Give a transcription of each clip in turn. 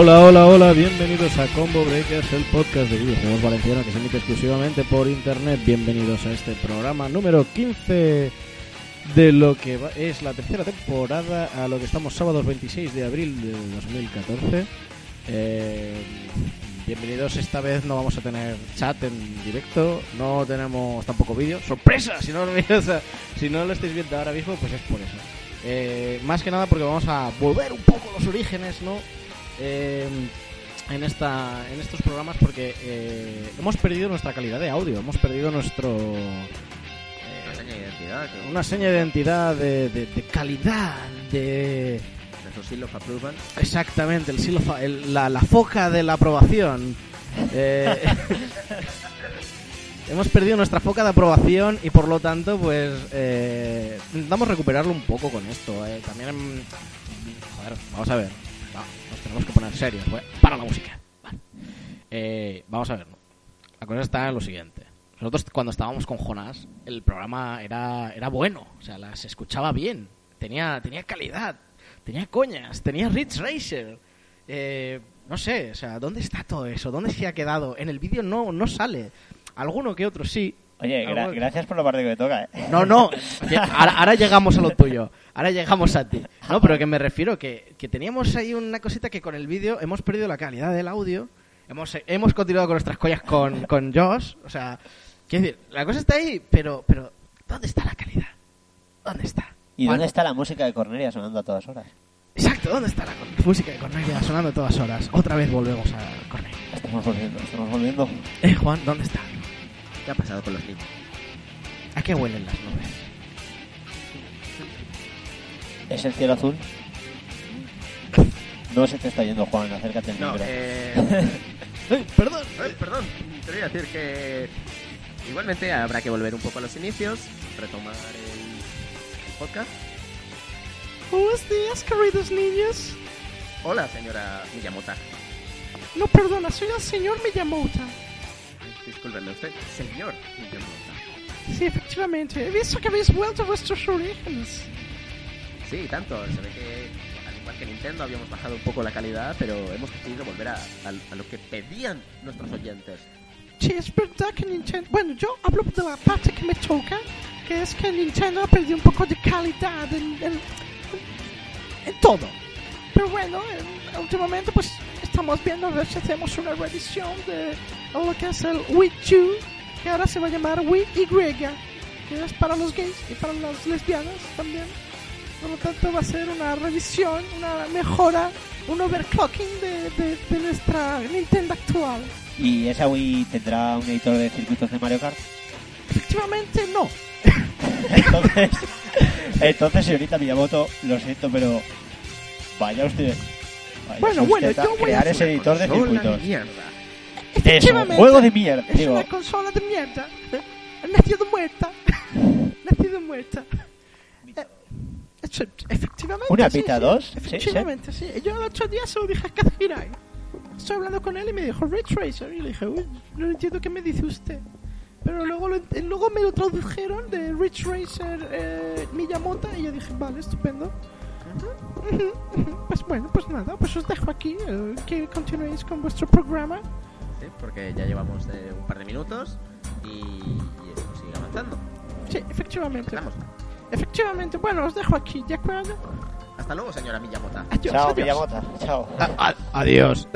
Hola, hola, hola, bienvenidos a Combo Breakers, el podcast de videojuegos valenciano que se emite exclusivamente por internet. Bienvenidos a este programa número 15 de lo que es la tercera temporada, a lo que estamos sábados 26 de abril de 2014. Eh, bienvenidos, esta vez no vamos a tener chat en directo, no tenemos tampoco vídeo. ¡Sorpresa! Si no, lo si no lo estáis viendo ahora mismo, pues es por eso. Eh, más que nada porque vamos a volver un poco los orígenes, ¿no? Eh, en esta en estos programas porque eh, hemos perdido nuestra calidad de audio, hemos perdido nuestro eh, Una seña de identidad, que una seña de identidad de, de- de calidad, de nuestro seal of approval. exactamente el, seal of- el- la, la foca de la aprobación. Eh, hemos perdido nuestra foca de aprobación y por lo tanto pues eh, intentamos recuperarlo un poco con esto. eh. También joder, vamos a ver, tenemos que poner serios. pues, Para la música. Eh, vamos a ver. La cosa está en lo siguiente. Nosotros cuando estábamos con Jonás, el programa era, era bueno, o sea, la- se escuchaba bien, tenía, tenía calidad, tenía coñas, tenía Ridge Racer. Eh, no sé, o sea, ¿dónde está todo eso? ¿Dónde se ha quedado? En el vídeo no, no sale. Alguno que otro sí. Oye, gra- Algo- gracias por la parte que me toca, ¿eh? No, no, que ahora, ahora llegamos a lo tuyo. Ahora llegamos a ti. No, pero que me refiero que, que teníamos ahí una cosita que con el vídeo hemos perdido la calidad del audio. Hemos, hemos continuado con nuestras collas con, con Josh. O sea, quiero decir, la cosa está ahí, pero, pero ¿dónde está la calidad? ¿Dónde está? ¿Y dónde está la música de Cornelia sonando a todas horas? Exacto, ¿dónde está la con- música de Cornelia sonando a todas horas? Otra vez volvemos a Cornelia. Estamos volviendo, estamos volviendo. Eh, Juan, ¿dónde está? ¿Qué ha pasado con los niños? ¿A qué huelen las nubes? ¿Es el cielo azul? No se te está yendo, Juan, acércate al No, micro. eh, Ay, perdón. ay, perdón, te voy a decir que igualmente habrá que volver un poco a los inicios, retomar el, el podcast. Buenos días, queridos niños. Hola, señora Miyamoto. No, perdona, soy el señor Miyamoto. Discúlpeme usted, señor. Sí, efectivamente. He visto que habéis vuelto a vuestros orígenes. Sí, tanto, se ve que al igual que Nintendo habíamos bajado un poco la calidad, pero hemos decidido volver a, a- a lo que pedían nuestros oyentes. Sí, es verdad que Nintendo... Bueno, yo hablo de la parte que me toca, que es que Nintendo ha perdido un poco de calidad en, en, en todo. Pero bueno, en- últimamente pues estamos viendo a ver si hacemos una reedición de lo que es el Wii U, que ahora se va a llamar Wii Y, que es para los gays y para las lesbianas también. Por lo tanto va a ser una revisión, una mejora, un overclocking de, de- de nuestra Nintendo actual. ¿Y esa Wii tendrá un editor de circuitos de Mario Kart? Efectivamente no. Entonces, entonces señorita Miyamoto, lo siento, pero vaya usted. Bueno, bueno, a yo voy a crear hacer ese editor de circuitos. mierda. Es un juego de mierda. Es Digo, una consola de mierda. Nacido muerta. Nacido muerta. Eh, Efectivamente. ¿Una sí, sí, 2? Sí, Efectivamente, sí. Yo el otro día se lo dije a Kazuhirai. Estoy hablando con él y me dijo Ray Tracer. Y le dije, uy, no entiendo qué me dice usted. Pero luego, lo luego me lo tradujeron de Rich Racer eh, Miyamoto y yo dije, vale, estupendo. Pues bueno, pues nada, pues os dejo aquí eh, que continuéis con vuestro programa. Sí, porque ya llevamos de un par de minutos y, y esto sigue avanzando. Sí, efectivamente. Empezamos. Efectivamente, bueno, os dejo aquí, ¿de acuerdo? Hasta luego, señora Miyamoto. Adiós, chao, adiós. Miyamoto. Chao. adiós.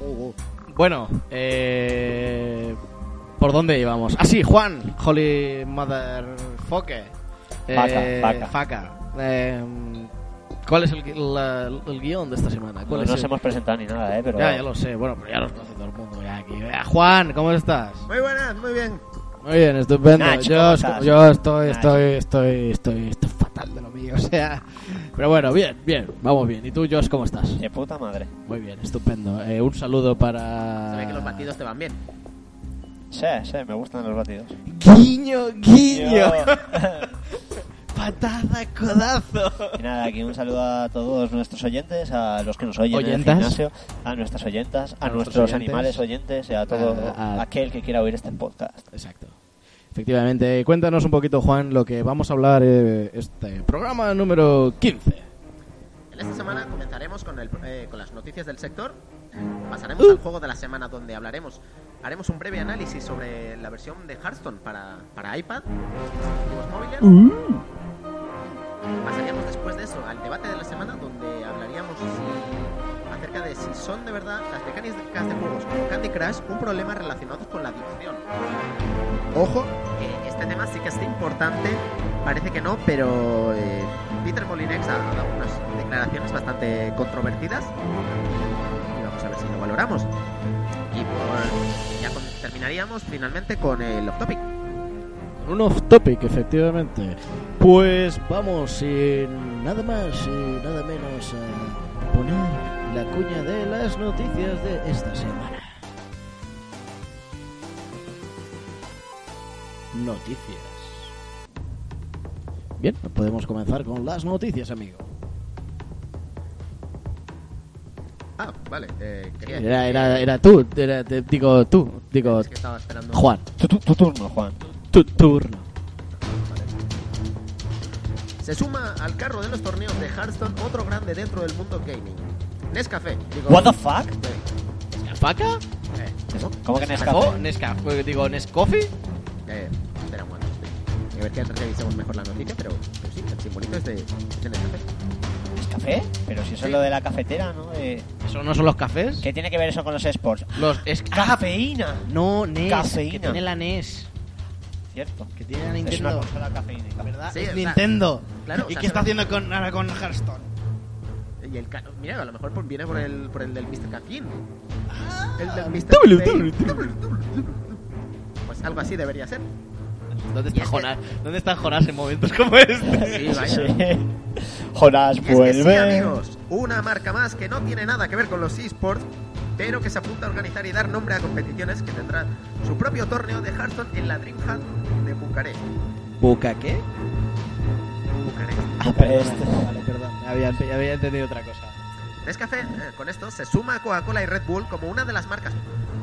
bueno, eh, ¿por dónde íbamos? Ah, sí, Juan, Holy Motherfucker. Faca, Eh, faca. faca. Eh, ¿Cuál es el, gui- la- el guion de esta semana? No ¿Cuál es nos el- hemos presentado ni nada, ¿eh? Pero Ya, ya lo sé, bueno, pero ya los conoce todo el mundo ya aquí. Eh, Juan, ¿cómo estás? Muy buenas, muy bien. Muy bien, estupendo. Nach, yo, estoy, estoy, estoy, estoy, estoy fatal de lo mío, o sea. Pero bueno, bien, bien, vamos bien. ¿Y tú, Josh, cómo estás? de puta madre. Muy bien, estupendo. Eh, un saludo para. Se ve que los batidos te van bien. Sí, sí, me gustan los batidos. Guiño, guiño. Patada, codazo. Y nada, aquí un saludo a todos nuestros oyentes, a los que nos oyen ¿Oyentas? en el gimnasio, a nuestras oyentas, a, A nuestros nuestros oyentes. animales oyentes y a todo A- a- aquel que quiera oír este podcast. Exacto. Efectivamente, cuéntanos un poquito, Juan, lo que vamos a hablar eh, este programa número 15. En esta semana comenzaremos con, el, eh, con las noticias del sector. Pasaremos al juego de la semana donde hablaremos. Haremos un breve análisis sobre la versión de Hearthstone para, para iPad, dispositivos móviles. Pasaríamos después de eso al debate de la semana donde hablaríamos si- acerca de si son de verdad las mecánicas de juegos como Candy Crush un problema relacionado con la adicción. Ojo, que este tema sí que es importante, parece que no, pero eh, Peter Molinex ha dado unas declaraciones bastante controvertidas y vamos a ver si lo valoramos. Y por, ya con- terminaríamos finalmente con el off topic. Un off topic, efectivamente. Pues vamos, sin nada más y nada menos, a poner la cuña de las noticias de esta semana. Noticias. Bien, podemos comenzar con las noticias, amigo. Ah, vale, eh, quería Era, era, era tú, era, te- digo tú, digo Es que estaba esperando. Juan, Tu, tu- tu turno, Juan. tu turno. Se suma al carro de los torneos de Hearthstone otro grande dentro del mundo gaming. Nescafé. Digo, What the fuck? ¿Faca? Eh. ¿Cómo que ¿Nescafé? Nescafé? Nescafé, digo, ¿Nescoffee? Eh, espera un momento. A ver que revisemos mejor la noticia, pero, pero sí, el simbolito es de, es de Nescafé. ¿Nescafé? Pero si eso Sí. es lo de la cafetera, ¿no? Eh, ¿Eso no son los cafés? ¿Qué tiene que ver eso con los sports? Los es ¡Cafeína! No, NES. Cafeína. Que tiene la NES. Cierto. Que tiene la Es una Nintendo. consola cafeínica. ¿Verdad? Sí, es o sea, Nintendo. claro, o ¿Y sea, qué está haciendo con, ahora con Hearthstone? Y el ca- mira, a lo mejor por- viene por el, por el del Mr. Caffeine. el del Mr. Doble, Pues algo así debería ser. ¿Dónde está es que- Jonas? ¿Dónde está Jonas en momentos como este? Sí, vaya. Sí. Jonás, Y es que sí, vuelve. amigos, una marca más que no tiene nada que ver con los esports, pero que se apunta a organizar y dar nombre a competiciones que tendrá su propio torneo de Hearthstone en la DreamHack de Bucarest. ¿Buca qué? Bucarest. Ah, perdón, vale, perdón. Había, había entendido otra cosa. Nescafé, eh, con esto, se suma a Coca-Cola y Red Bull como una de las marcas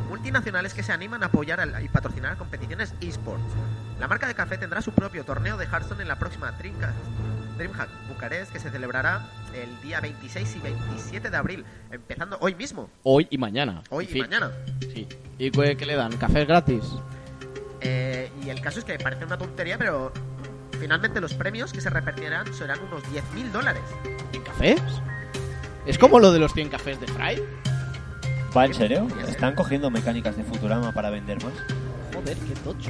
multinacionales que se animan a apoyar y patrocinar competiciones esports. La marca de café tendrá su propio torneo de Hearthstone en la próxima Dreamhack, Dreamhack Bucarest, que se celebrará el día 26 y 27 de abril, empezando hoy mismo, Hoy y mañana. hoy En y fin, mañana. Sí. ¿Y qué, qué le dan? ¿Cafés gratis? Eh, y el caso es que parece una tontería, pero finalmente los premios que se repartirán serán unos 10.000 dólares. ¿En cafés? ¿Es como lo de los 100 cafés de Fry? ¿Va en serio? Están cogiendo mecánicas de Futurama para vender más. Joder, qué tocho.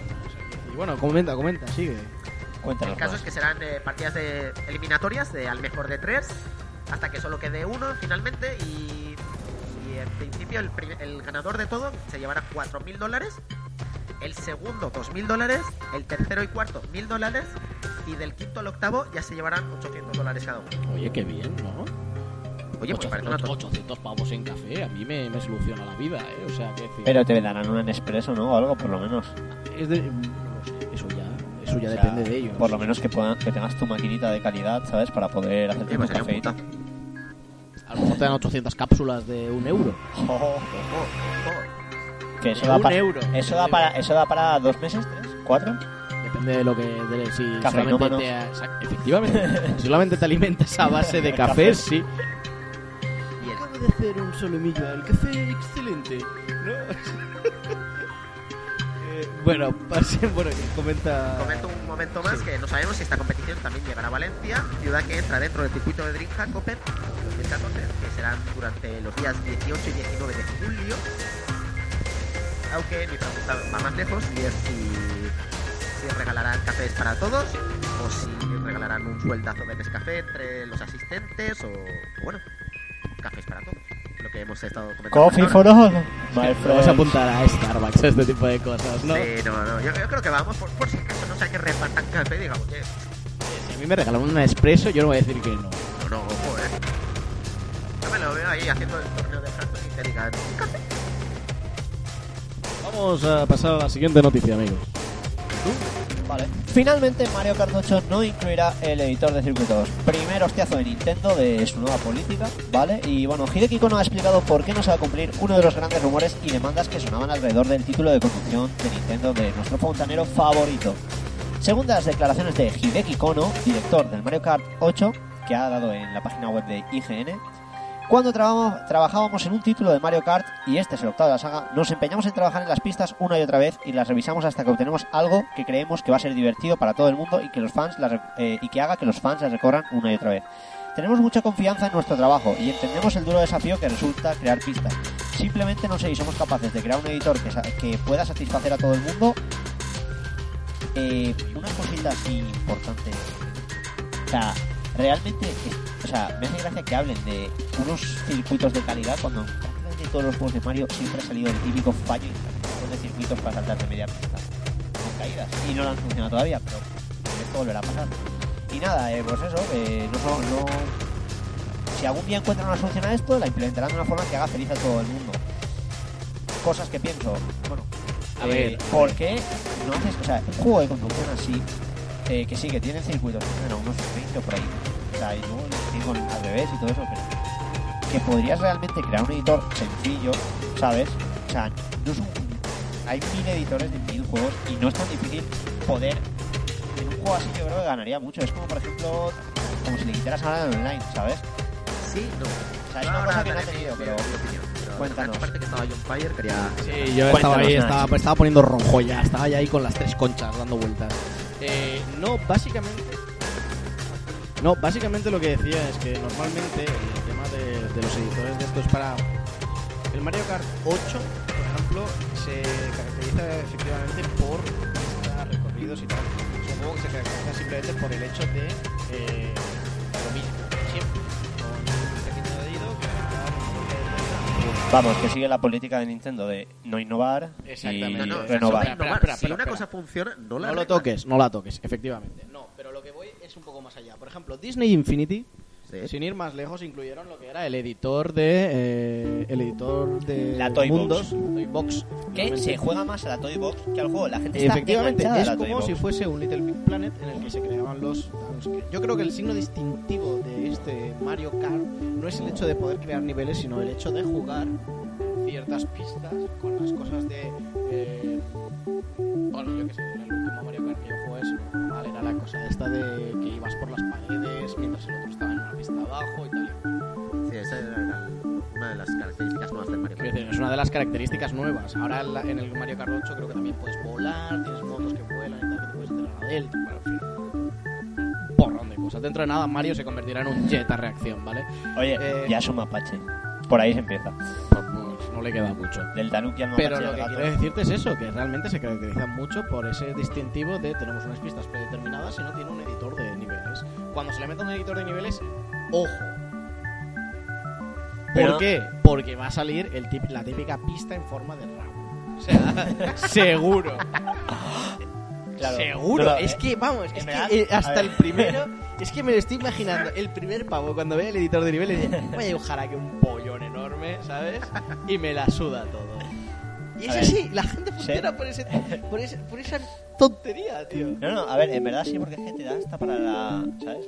Y bueno, comenta, comenta, sigue. Cuéntanos El caso más. es que serán eh, partidas de eliminatorias de al mejor de tres, hasta que solo quede uno finalmente y, y en principio el, el ganador de todo se llevará 4.000 dólares, el segundo 2.000 dólares, el tercero y cuarto 1.000 dólares y del quinto al octavo ya se llevarán 800 dólares cada uno. Oye, qué bien, ¿no? Oye, pues parece una 800, tontería. 800 pavos en café, a mí me, me soluciona la vida, ¿eh? O sea, que decir... Pero te darán un Nespresso, ¿no? O algo, por lo menos. Es de... eso ya O sea, depende de ellos. Por lo menos que, puedan, que tengas tu maquinita de calidad, ¿sabes? Para poder hacerte pues tu un café. A lo mejor te dan 800 cápsulas de un euro. Oh, Ojo, ojo. que eso da, un pa- euro. eso, da para, eso da para dos meses, tres, cuatro. Depende de lo que... De, si solamente Cafeinómanos. te... Efectivamente. si solamente te alimentas a base de café, sí. Acabo de hacer un solomillo al café excelente. ¿no? Bueno, bueno, comenta... Comento un momento más que no sabemos si esta competición también llegará a Valencia, ciudad que entra dentro del circuito de DreamHack Open 2014, que serán durante los días 18 y 19 de julio. Aunque mi pregunta va más lejos y es si, si regalarán cafés para todos o si regalarán un sueldazo de Nescafé entre los asistentes o bueno, cafés para todos. Lo que hemos estado comentando. Coffee for all, Vamos a apuntar a Starbucks, a este tipo de cosas, ¿no? Sí, no, no, yo, yo creo que vamos por, por si acaso no sé que repartan café, digamos que Si a mí me regalan un expreso, yo no voy a decir que no. No, no, ojo, eh. Yo me lo veo ahí haciendo el torneo de Hearthstone y te digan, ¿un café? Vamos a pasar a la siguiente noticia, amigos. Vale. Finalmente Mario Kart 8 no incluirá el editor de circuitos. Primer hostiazo de Nintendo de su nueva política, ¿vale? Y bueno, Hideki Kono ha explicado por qué no se va a cumplir uno de los grandes rumores y demandas que sonaban alrededor del título de conducción de Nintendo de nuestro fontanero favorito. Según las declaraciones de Hideki Kono, director del Mario Kart 8, que ha dado en la página web de IGN, cuando trabajamos- trabajábamos en un título de Mario Kart, y este es el octavo de la saga, nos empeñamos en trabajar en las pistas una y otra vez y las revisamos hasta que obtenemos algo que creemos que va a ser divertido para todo el mundo y que los fans las eh, y que haga que los fans las recorran una y otra vez. Tenemos mucha confianza en nuestro trabajo y entendemos el duro desafío que resulta crear pistas. Simplemente no sé si somos capaces de crear un editor que, que pueda satisfacer a todo el mundo. Eh, una cosita así importante. O sea, realmente, o sea, me hace gracia que hablen de unos circuitos de calidad cuando en prácticamente todos los juegos de Mario siempre ha salido el típico fallo de circuitos para saltar de media pista con caídas. Y no lo han funcionado todavía, pero esto volverá a pasar. Y nada, eh, pues eso, eh, no, no, no- Si algún día encuentran una solución a esto, la implementarán de una forma que haga feliz a todo el mundo. Cosas que pienso, bueno, A eh, ver. ¿por qué no haces, o sea, un juego de conducción así, eh, que sí, que tiene circuitos, que tienen a unos 20 o por ahí, sea, y luego con al revés y todo eso, pero que podrías realmente crear un editor sencillo, ¿sabes? O sea, no es un, hay mil editores de mil juegos y no es tan difícil poder en un juego así yo creo que ganaría mucho. Es como por ejemplo, como si le quitaras ahora el online, ¿sabes? Sí, no. O sea, es Yo una ahora cosa que no ha tenido, pero cuéntanos. Aparte que estaba John Fire, quería... Sí, yo estaba ahí, estaba, estaba poniendo rojo ya, estaba ya ahí con las tres conchas dando vueltas. Eh, no, básicamente. No, básicamente lo que decía es que normalmente el tema de, de los editores de estos para. El Mario Kart 8, por ejemplo, se caracteriza efectivamente por recorridos y tal. Es un juego que se caracteriza simplemente por el hecho de eh, lo mismo, siempre. Con un pequeño que va a Vamos, que sigue la política de Nintendo de no innovar Exactamente. y No, no, renovar. espera, espera, Innovar. espera, si una cosa funciona, no la No lo toques, no la toques, efectivamente. No, pero lo que voy es un poco más allá. Por ejemplo, Disney Infinity, Sí. sin ir más lejos, incluyeron lo que era el editor de eh, el editor de La Toy Box. mundos, Toy Box, Que se juega más a la Toy Box que al juego. La gente está Efectivamente, enganchada a es la Toy como Box. si fuese un Little Big Planet en el que se creaban los... Yo creo que el signo distintivo de este Mario Kart no es el hecho de poder crear niveles, sino el hecho de jugar ciertas pistas con las cosas de... eh, bueno, yo que sé, en el último Mario Kart que yo jugué, si no recuerdo mal, era la cosa esta de que ibas por las paredes mientras el otro estaba en una pista abajo y tal. y cual. Sí, esa era una de las características nuevas del Mario Kart. decir, es una de las características nuevas. Ahora en, la- en el Mario Kart 8 creo que también puedes volar, tienes motos que vuelan y tal, que te puedes hacer a delta. Bueno, en fin. Porrón de cosas. Dentro de nada, Mario se convertirá en un jet a reacción, ¿vale? Oye, Eh, ya es un mapache. Por ahí se empieza. Pues, no le queda mucho. Del Tanuki al Pero lo que quiero decirte es eso, que realmente se caracterizan mucho por ese distintivo de tenemos unas pistas predeterminadas y no tiene un editor de niveles. Cuando se le mete un editor de niveles, ojo. ¿Por qué? Porque va a salir el tip- la típica pista en forma de rabo. O sea, seguro. Claro. Seguro. Es que, vamos, es que eh, hasta el primero. Es que me lo estoy imaginando. El primer pavo, cuando vea el editor de niveles, dice: Voy a dibujar aquí un pollón enorme, ¿sabes? Y me la suda todo. Y es así, la gente Sí. funciona por, ese, por, ese, por esa tontería, tío. No, no, a ver, en verdad sí, porque es que te da hasta para la. ¿Sabes?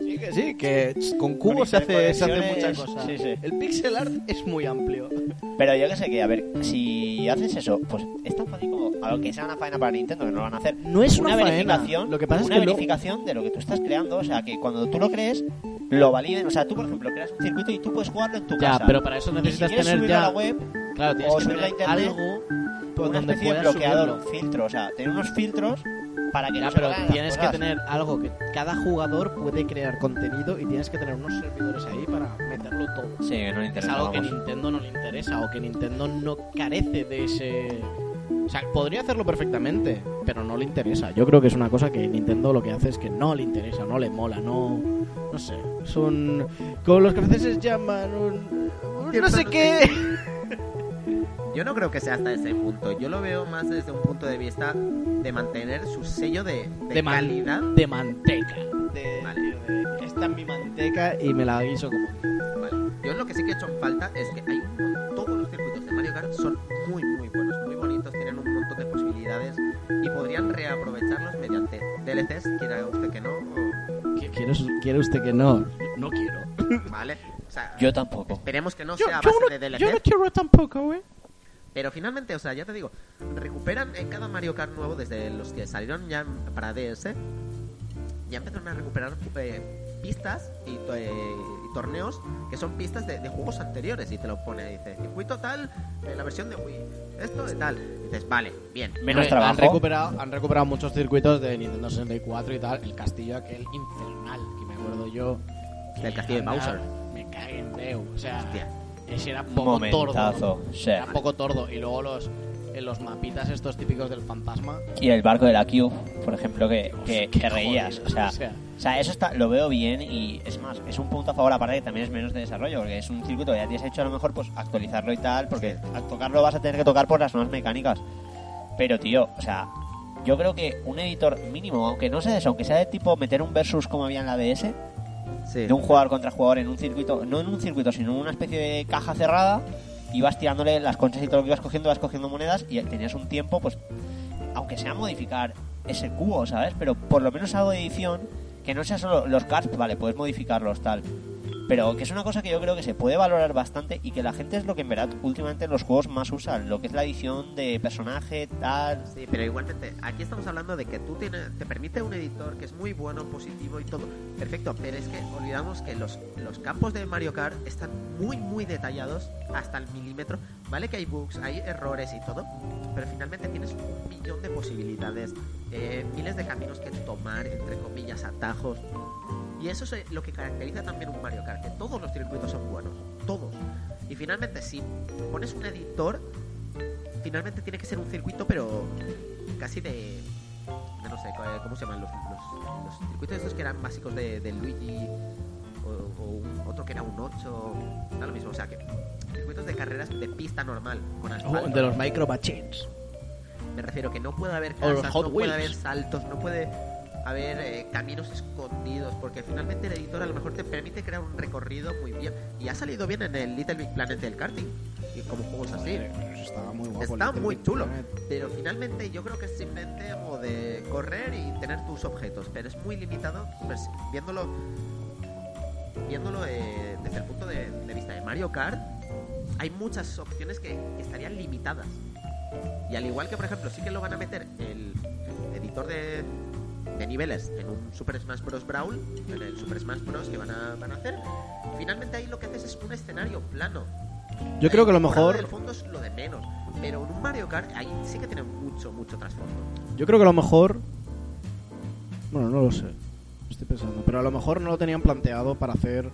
Sí, que sí, que con cubos se hace, se hace mucha cosa. sí, sí. El pixel art es muy amplio. Pero yo que sé que, a ver, si haces eso, pues es tan fácil como. A lo que sea una faena para Nintendo, que no lo van a hacer. No es una, verificación. Lo que pasa es que verificación de lo que tú estás creando. O sea, que cuando tú lo crees, lo validen. O sea, tú, por ejemplo, creas un circuito y tú puedes jugarlo en tu Ya, casa. pero para eso Y si necesitas tener ya. a la web, Claro, tienes o que tener internet, algo pues una donde especie de puedas bloqueador, subirlo. un filtro. O sea, tener unos filtros para que Ya, no se pero las tienes que cosas. tener algo que cada jugador puede crear contenido y tienes que tener unos servidores ahí para meterlo todo. Sí, que no le Es interesa. algo que vamos. Nintendo no le interesa o que Nintendo no carece de ese... O sea, podría hacerlo perfectamente, pero no le interesa. Yo creo que es una cosa que Nintendo lo que hace es que no le interesa, no le mola, no... No sé, es un... Como los franceses llaman un... un no sé qué... Yo no creo que sea hasta ese punto. Yo lo veo más desde un punto de vista de mantener su sello de, de De man- calidad. De manteca. De, Vale. de- esta es mi manteca y me la guiso como... Vale. Yo lo que sí que he hecho en falta es que hay un todos los circuitos de Mario Kart son muy muy buenos, muy bonitos, tienen habilidades y podrían reaprovecharlos mediante DLCs, quiera usted que no. o- ¿Qui- ¿Quiere, quiere usted que no? No quiero. ¿Vale? O sea, Yo tampoco. esperemos que no sea a base de DLCs. quiero tampoco, güey. Pero finalmente, o sea, ya te digo, recuperan en cada Mario Kart nuevo, desde los que salieron ya para DS, ya empezaron a recuperar eh, pistas y, to- eh, y torneos que son pistas de, de juegos anteriores y te lo pone, dice, circuito tal, en la versión de Wii, esto de tal. Y dices, vale, bien. Menos Hombre, trabajo. Han recuperado, han recuperado muchos circuitos de Nintendo 64 y tal. El castillo aquel infernal, que me acuerdo yo. Del castillo de Bowser. Me cagué en Deu. O sea, Hostia. Ese era poco Momentazo. tordo. Sí. Era poco tordo. Y luego los, los mapitas estos típicos del fantasma. Y el barco de la Cube, por ejemplo, que, que, que reías. O sea, o sea. o sea, eso está, lo veo bien y es más, es un punto a favor aparte que también es menos de desarrollo, porque es un circuito que ya tienes hecho a lo mejor pues actualizarlo y tal, porque al tocarlo vas a tener que tocar por las nuevas mecánicas. Pero tío, o sea, yo creo que un editor mínimo, aunque no sea eso, aunque sea de tipo meter un versus como había en la DS, Sí. de un jugador contra jugador en un circuito, no en un circuito, sino en una especie de caja cerrada, ibas tirándole las conchas y todo lo que ibas cogiendo, vas cogiendo monedas y tenías un tiempo, pues, aunque sea modificar ese cubo, ¿sabes? Pero por lo menos algo de edición, que no sea solo los cards, vale, puedes modificarlos, tal. Pero que es una cosa que yo creo que se puede valorar bastante y que la gente es lo que en verdad últimamente en los juegos más usan, lo que es la edición de personaje, tal. Sí, pero igualmente, aquí estamos hablando de que tú tienes, te permite un editor que es muy bueno, positivo y todo. Perfecto, pero es que olvidamos que los, los campos de Mario Kart están muy, muy detallados hasta el milímetro. Vale que hay bugs, hay errores y todo, pero finalmente tienes un millón de posibilidades, eh, miles de caminos que tomar, entre comillas, atajos. Y eso es eh, lo que caracteriza también un Mario Kart, que todos los circuitos son buenos, todos. Y finalmente, si pones un editor, finalmente tiene que ser un circuito, pero casi de. No sé, ¿cómo se llaman? Los, los, los circuitos estos que eran básicos de, de Luigi, o, o un- otro que era un 8, da lo mismo. O sea, que circuitos de carreras de pista normal, con asfalto. de los micro machines. Me refiero que no puede haber casas, no puede haber saltos, no puede haber eh, caminos escondidos, porque finalmente el editor a lo mejor te permite crear un recorrido muy bien. Y ha salido bien en el Little Big Planet del karting, y como juegos así. Estaba muy guapo. Está Little muy Big chulo, Planet. pero finalmente yo creo que es simplemente como de correr y tener tus objetos, pero es muy limitado pues, viéndolo viéndolo eh, desde el punto de, de vista de Mario Kart. Hay muchas opciones que estarían limitadas. Y al igual que, por ejemplo, sí que lo van a meter el editor de, de niveles en un Super Smash Bros. Brawl, en el Super Smash Bros. que van a, van a hacer, finalmente ahí lo que haces es un escenario plano. Yo creo que lo La temporada mejor. del fondo es lo de menos. Pero en un Mario Kart ahí sí que tiene mucho, mucho trasfondo. Yo creo que lo mejor. Bueno, no lo sé. Estoy pensando. Pero a lo mejor no lo tenían planteado para hacer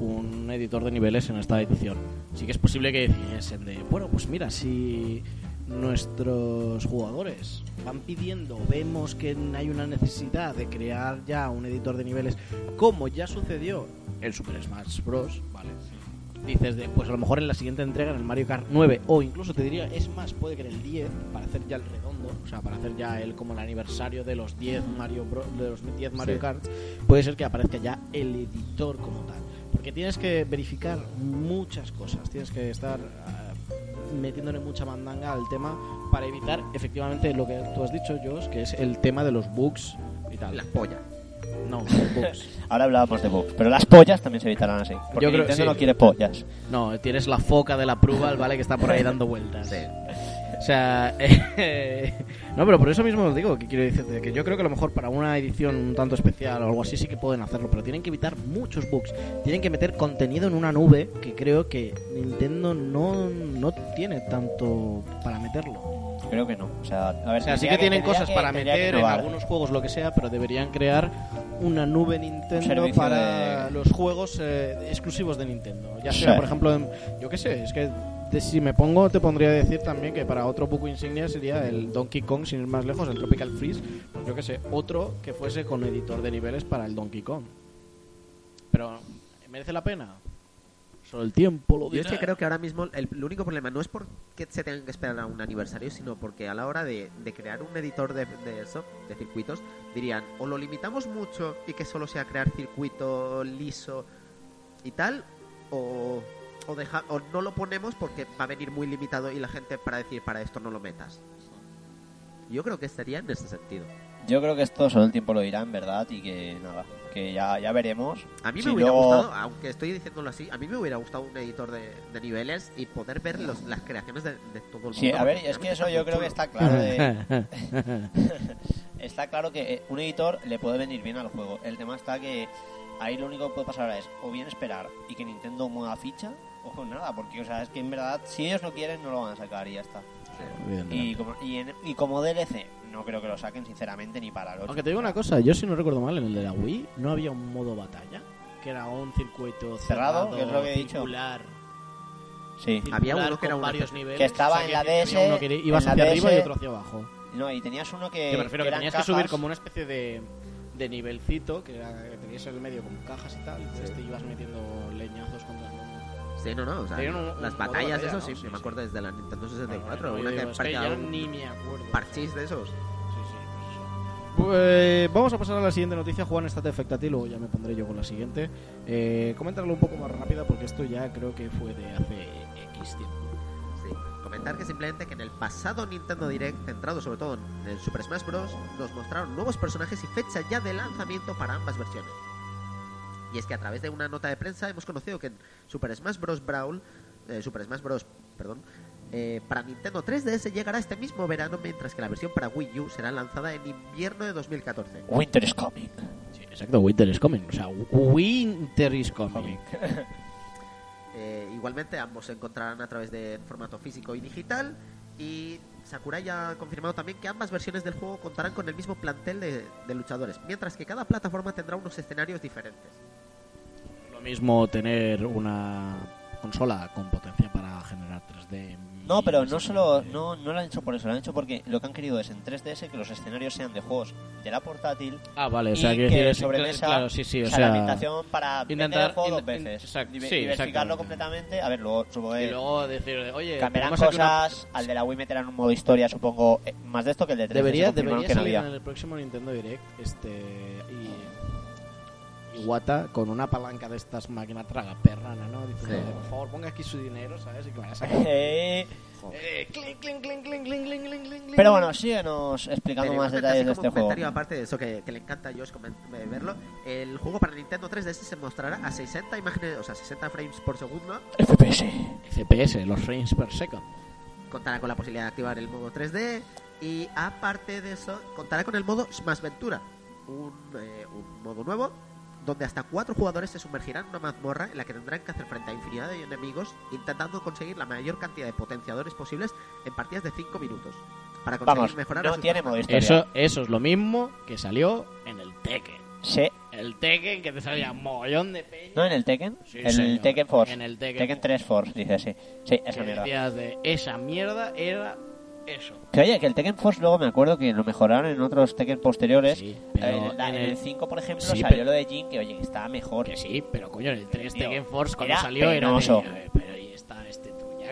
un editor de niveles en esta edición. Sí que es posible que dijesen de. Bueno, pues mira, si nuestros jugadores van pidiendo, vemos que hay una necesidad de crear ya un editor de niveles, como ya sucedió en Super Smash Bros. Vale. Dices de, pues a lo mejor en la siguiente entrega, en el Mario Kart 9, o incluso te diría, es más, puede que en el 10, para hacer ya el redondo, o sea, para hacer ya el como el aniversario de los 10 Mario Bro- de los 10 Mario Sí. Kart, puede ser que aparezca ya el editor como tal. Porque tienes que verificar muchas cosas, tienes que estar metiéndole mucha mandanga al tema para evitar efectivamente lo que tú has dicho, Josh, que es el tema de los bugs y tal. La polla. No, los bugs. Ahora hablábamos de bugs, pero las pollas también se evitarán así. Porque Yo creo- Nintendo sí. no quiere pollas. No, tienes la foca de la prueba, ¿vale? Que está por ahí dando vueltas. Sí. O sea, eh, no, pero por eso mismo os digo que quiero decirte que yo creo que a lo mejor para una edición un tanto especial o algo así sí que pueden hacerlo, pero tienen que evitar muchos bugs. Tienen que meter contenido en una nube que creo que Nintendo no, no tiene tanto para meterlo. Creo que no. O sea, a ver, O sea, sí que tienen cosas que- para meter en algunos juegos, lo que sea, pero deberían crear una nube Nintendo para de- los juegos eh, exclusivos de Nintendo. Ya Sí. sea, por ejemplo, en- yo qué sé, es que si me pongo, te pondría a decir también que para otro buco insignia sería el Donkey Kong, sin ir más lejos, el Tropical Freeze. Pues yo qué sé, otro que fuese con editor de niveles para el Donkey Kong. Pero, ¿merece la pena? Solo el tiempo lo Yo es dirá. que creo que ahora mismo el, el único problema no es porque se tengan que esperar a un aniversario, sino porque a la hora de, de crear un editor de, de eso, de circuitos, dirían o lo limitamos mucho y que solo sea crear circuito liso y tal, o, o, deja- o no lo ponemos porque va a venir muy limitado y la gente para decir para esto no lo metas. Yo creo que estaría en ese sentido. Yo creo que esto solo el tiempo lo dirá, en verdad, y que nada, que ya, ya veremos. A mí me Si hubiera luego- gustado, aunque estoy diciéndolo así, a mí me hubiera gustado un editor de, de niveles y poder ver los- las creaciones de, de todo el mundo. Sí, a ver, es que eso yo creo que está claro. de- está claro que eh, un editor le puede venir bien al juego. El tema está que ahí lo único que puede pasar ahora es o bien esperar y que Nintendo mueva ficha o nada, porque o sea, es que en verdad si ellos no quieren no lo van a sacar y ya está. Y como, y, en- y como DLC no creo que lo saquen sinceramente ni para el 8. Aunque te digo una cosa, yo si no recuerdo mal, en el de la Wii no había un modo batalla, que era un circuito Cerrado, cerrado, que es lo que he dicho. circular, Sí. Había uno que era con una varios especie- niveles. Que estaba o sea, en la que DS, había uno que ibas en la hacia arriba y otro hacia abajo. No, y tenías uno que, que me refiero que eran tenías que cajas. subir como una especie de, de nivelcito, que, era- que tenías en el medio como cajas y tal, y entonces te ibas metiendo Sí, no, no, o sea, Tenían un- un las batallas, batalla, eso ¿no? sí, Sí, me acuerdo desde la Nintendo 64, Bueno, una yo que es que un ni me acuerdo. parchís de esos. Pues. Pues, vamos a pasar a la siguiente noticia. Juan, estate afecta a ti, luego ya me pondré yo con la siguiente. Eh, coméntalo un poco más rápida porque esto ya creo que fue de hace X tiempo. Sí, comentar que simplemente que en el pasado Nintendo Direct, centrado sobre todo en el Super Smash Bros., nos mostraron nuevos personajes y fecha ya de lanzamiento para ambas versiones. Y es que a través de una nota de prensa hemos conocido que en Super Smash Bros. Brawl, eh, Super Smash Bros. Perdón, eh, para Nintendo 3DS llegará este mismo verano, mientras que la versión para Wii U será lanzada en invierno de 2014. Winter is coming. Sí, exacto, Winter is coming. O sea, Winter is coming. Eh, igualmente ambos se encontrarán a través de formato físico y digital y Sakurai ya ha confirmado también que ambas versiones del juego contarán con el mismo plantel de, de luchadores, mientras que cada plataforma tendrá unos escenarios diferentes. Lo mismo tener una consola con potencia para generar 3D. No, pero no solo no, no lo han hecho por eso, lo han hecho porque lo que han querido es en 3DS que los escenarios sean de juegos de la portátil Ah, vale, o sea, y que decir, es- sobremesa, claro, sí, sí, o o sea, la ambientación para intentar- el juego dos veces, Diver- sí, diversificarlo completamente. A ver, luego supongo y luego decir, oye, cambiarán aquí una- cosas, al de la Wii meterán un modo historia, supongo, eh, más de esto que el de 3DS. Debería, debería que no salir había. en el próximo Nintendo Direct este guata con una palanca de estas máquinas traga perrana, ¿no? Diciendo, por favor, ponga aquí su dinero, ¿sabes? Y que vaya a sacar. Pero bueno, síguenos explicando más detalles de este juego. aparte de eso que, le encanta a Josh eh, verlo, el juego para Nintendo 3DS este se mostrará a 60 imágenes, o sea, 60 frames por segundo. FPS. FPS, los frames per second. Contará con la posibilidad de activar el modo 3D y aparte de eso, contará con el modo Smash Ventura, un, eh, un modo nuevo donde hasta cuatro jugadores se sumergirán en una mazmorra en la que tendrán que hacer frente a infinidad de enemigos intentando conseguir la mayor cantidad de potenciadores posibles en partidas de 5 minutos para conseguir Vamos, mejorar a no sus tiene. Eso, eso es lo mismo que salió en el Tekken. Sí. El Tekken que te salía mogollón de peña. ¿No en el Tekken? Sí, el señor. Tekken Force. En el Tekken Tekken 3 Force, dice así. Sí, esa que mierda. de esa mierda era eso. Que oye, que el Tekken Force luego me acuerdo que lo mejoraron en otros Tekken posteriores. Sí, Eh, pero en, en el- el 5, por ejemplo, Sí, salió lo de Jin, que oye, que estaba mejor. Que sí, pero coño, en el 3 Tío, Tekken Force cuando era salió era penoso. de, "Eh, Pero ahí está este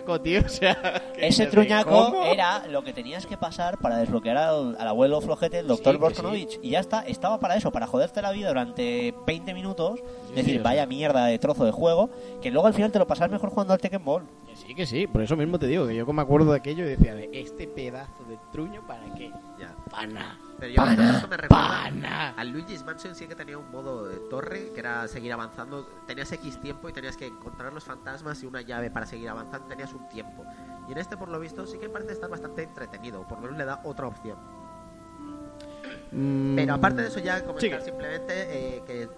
truñaco, tío. O sea, Ese truñaco ¿cómo? era lo que tenías que pasar para desbloquear al, al abuelo flojete, el doctor Sí, Borkonovich. Y ya está, estaba para eso, para joderte la vida durante 20 minutos. Sí, decir, sí, vaya mierda de trozo de juego, que luego al final te lo pasas mejor jugando al Tekken Ball. Que sí, que sí, por eso mismo te digo que yo me acuerdo de aquello y decía de este pedazo de truño para qué. Ya. Pana. Pero yo Pana, eso me recuerda pana. al Luigi's Mansion sí que tenía un modo de torre que era seguir avanzando. Tenías X tiempo y tenías que encontrar los fantasmas y una llave para seguir avanzando. Tenías un tiempo. Y en este, por lo visto, sí que parece estar bastante entretenido. Por lo menos le da otra opción. Mm, Pero aparte de eso, ya comentar sigue. simplemente eh, que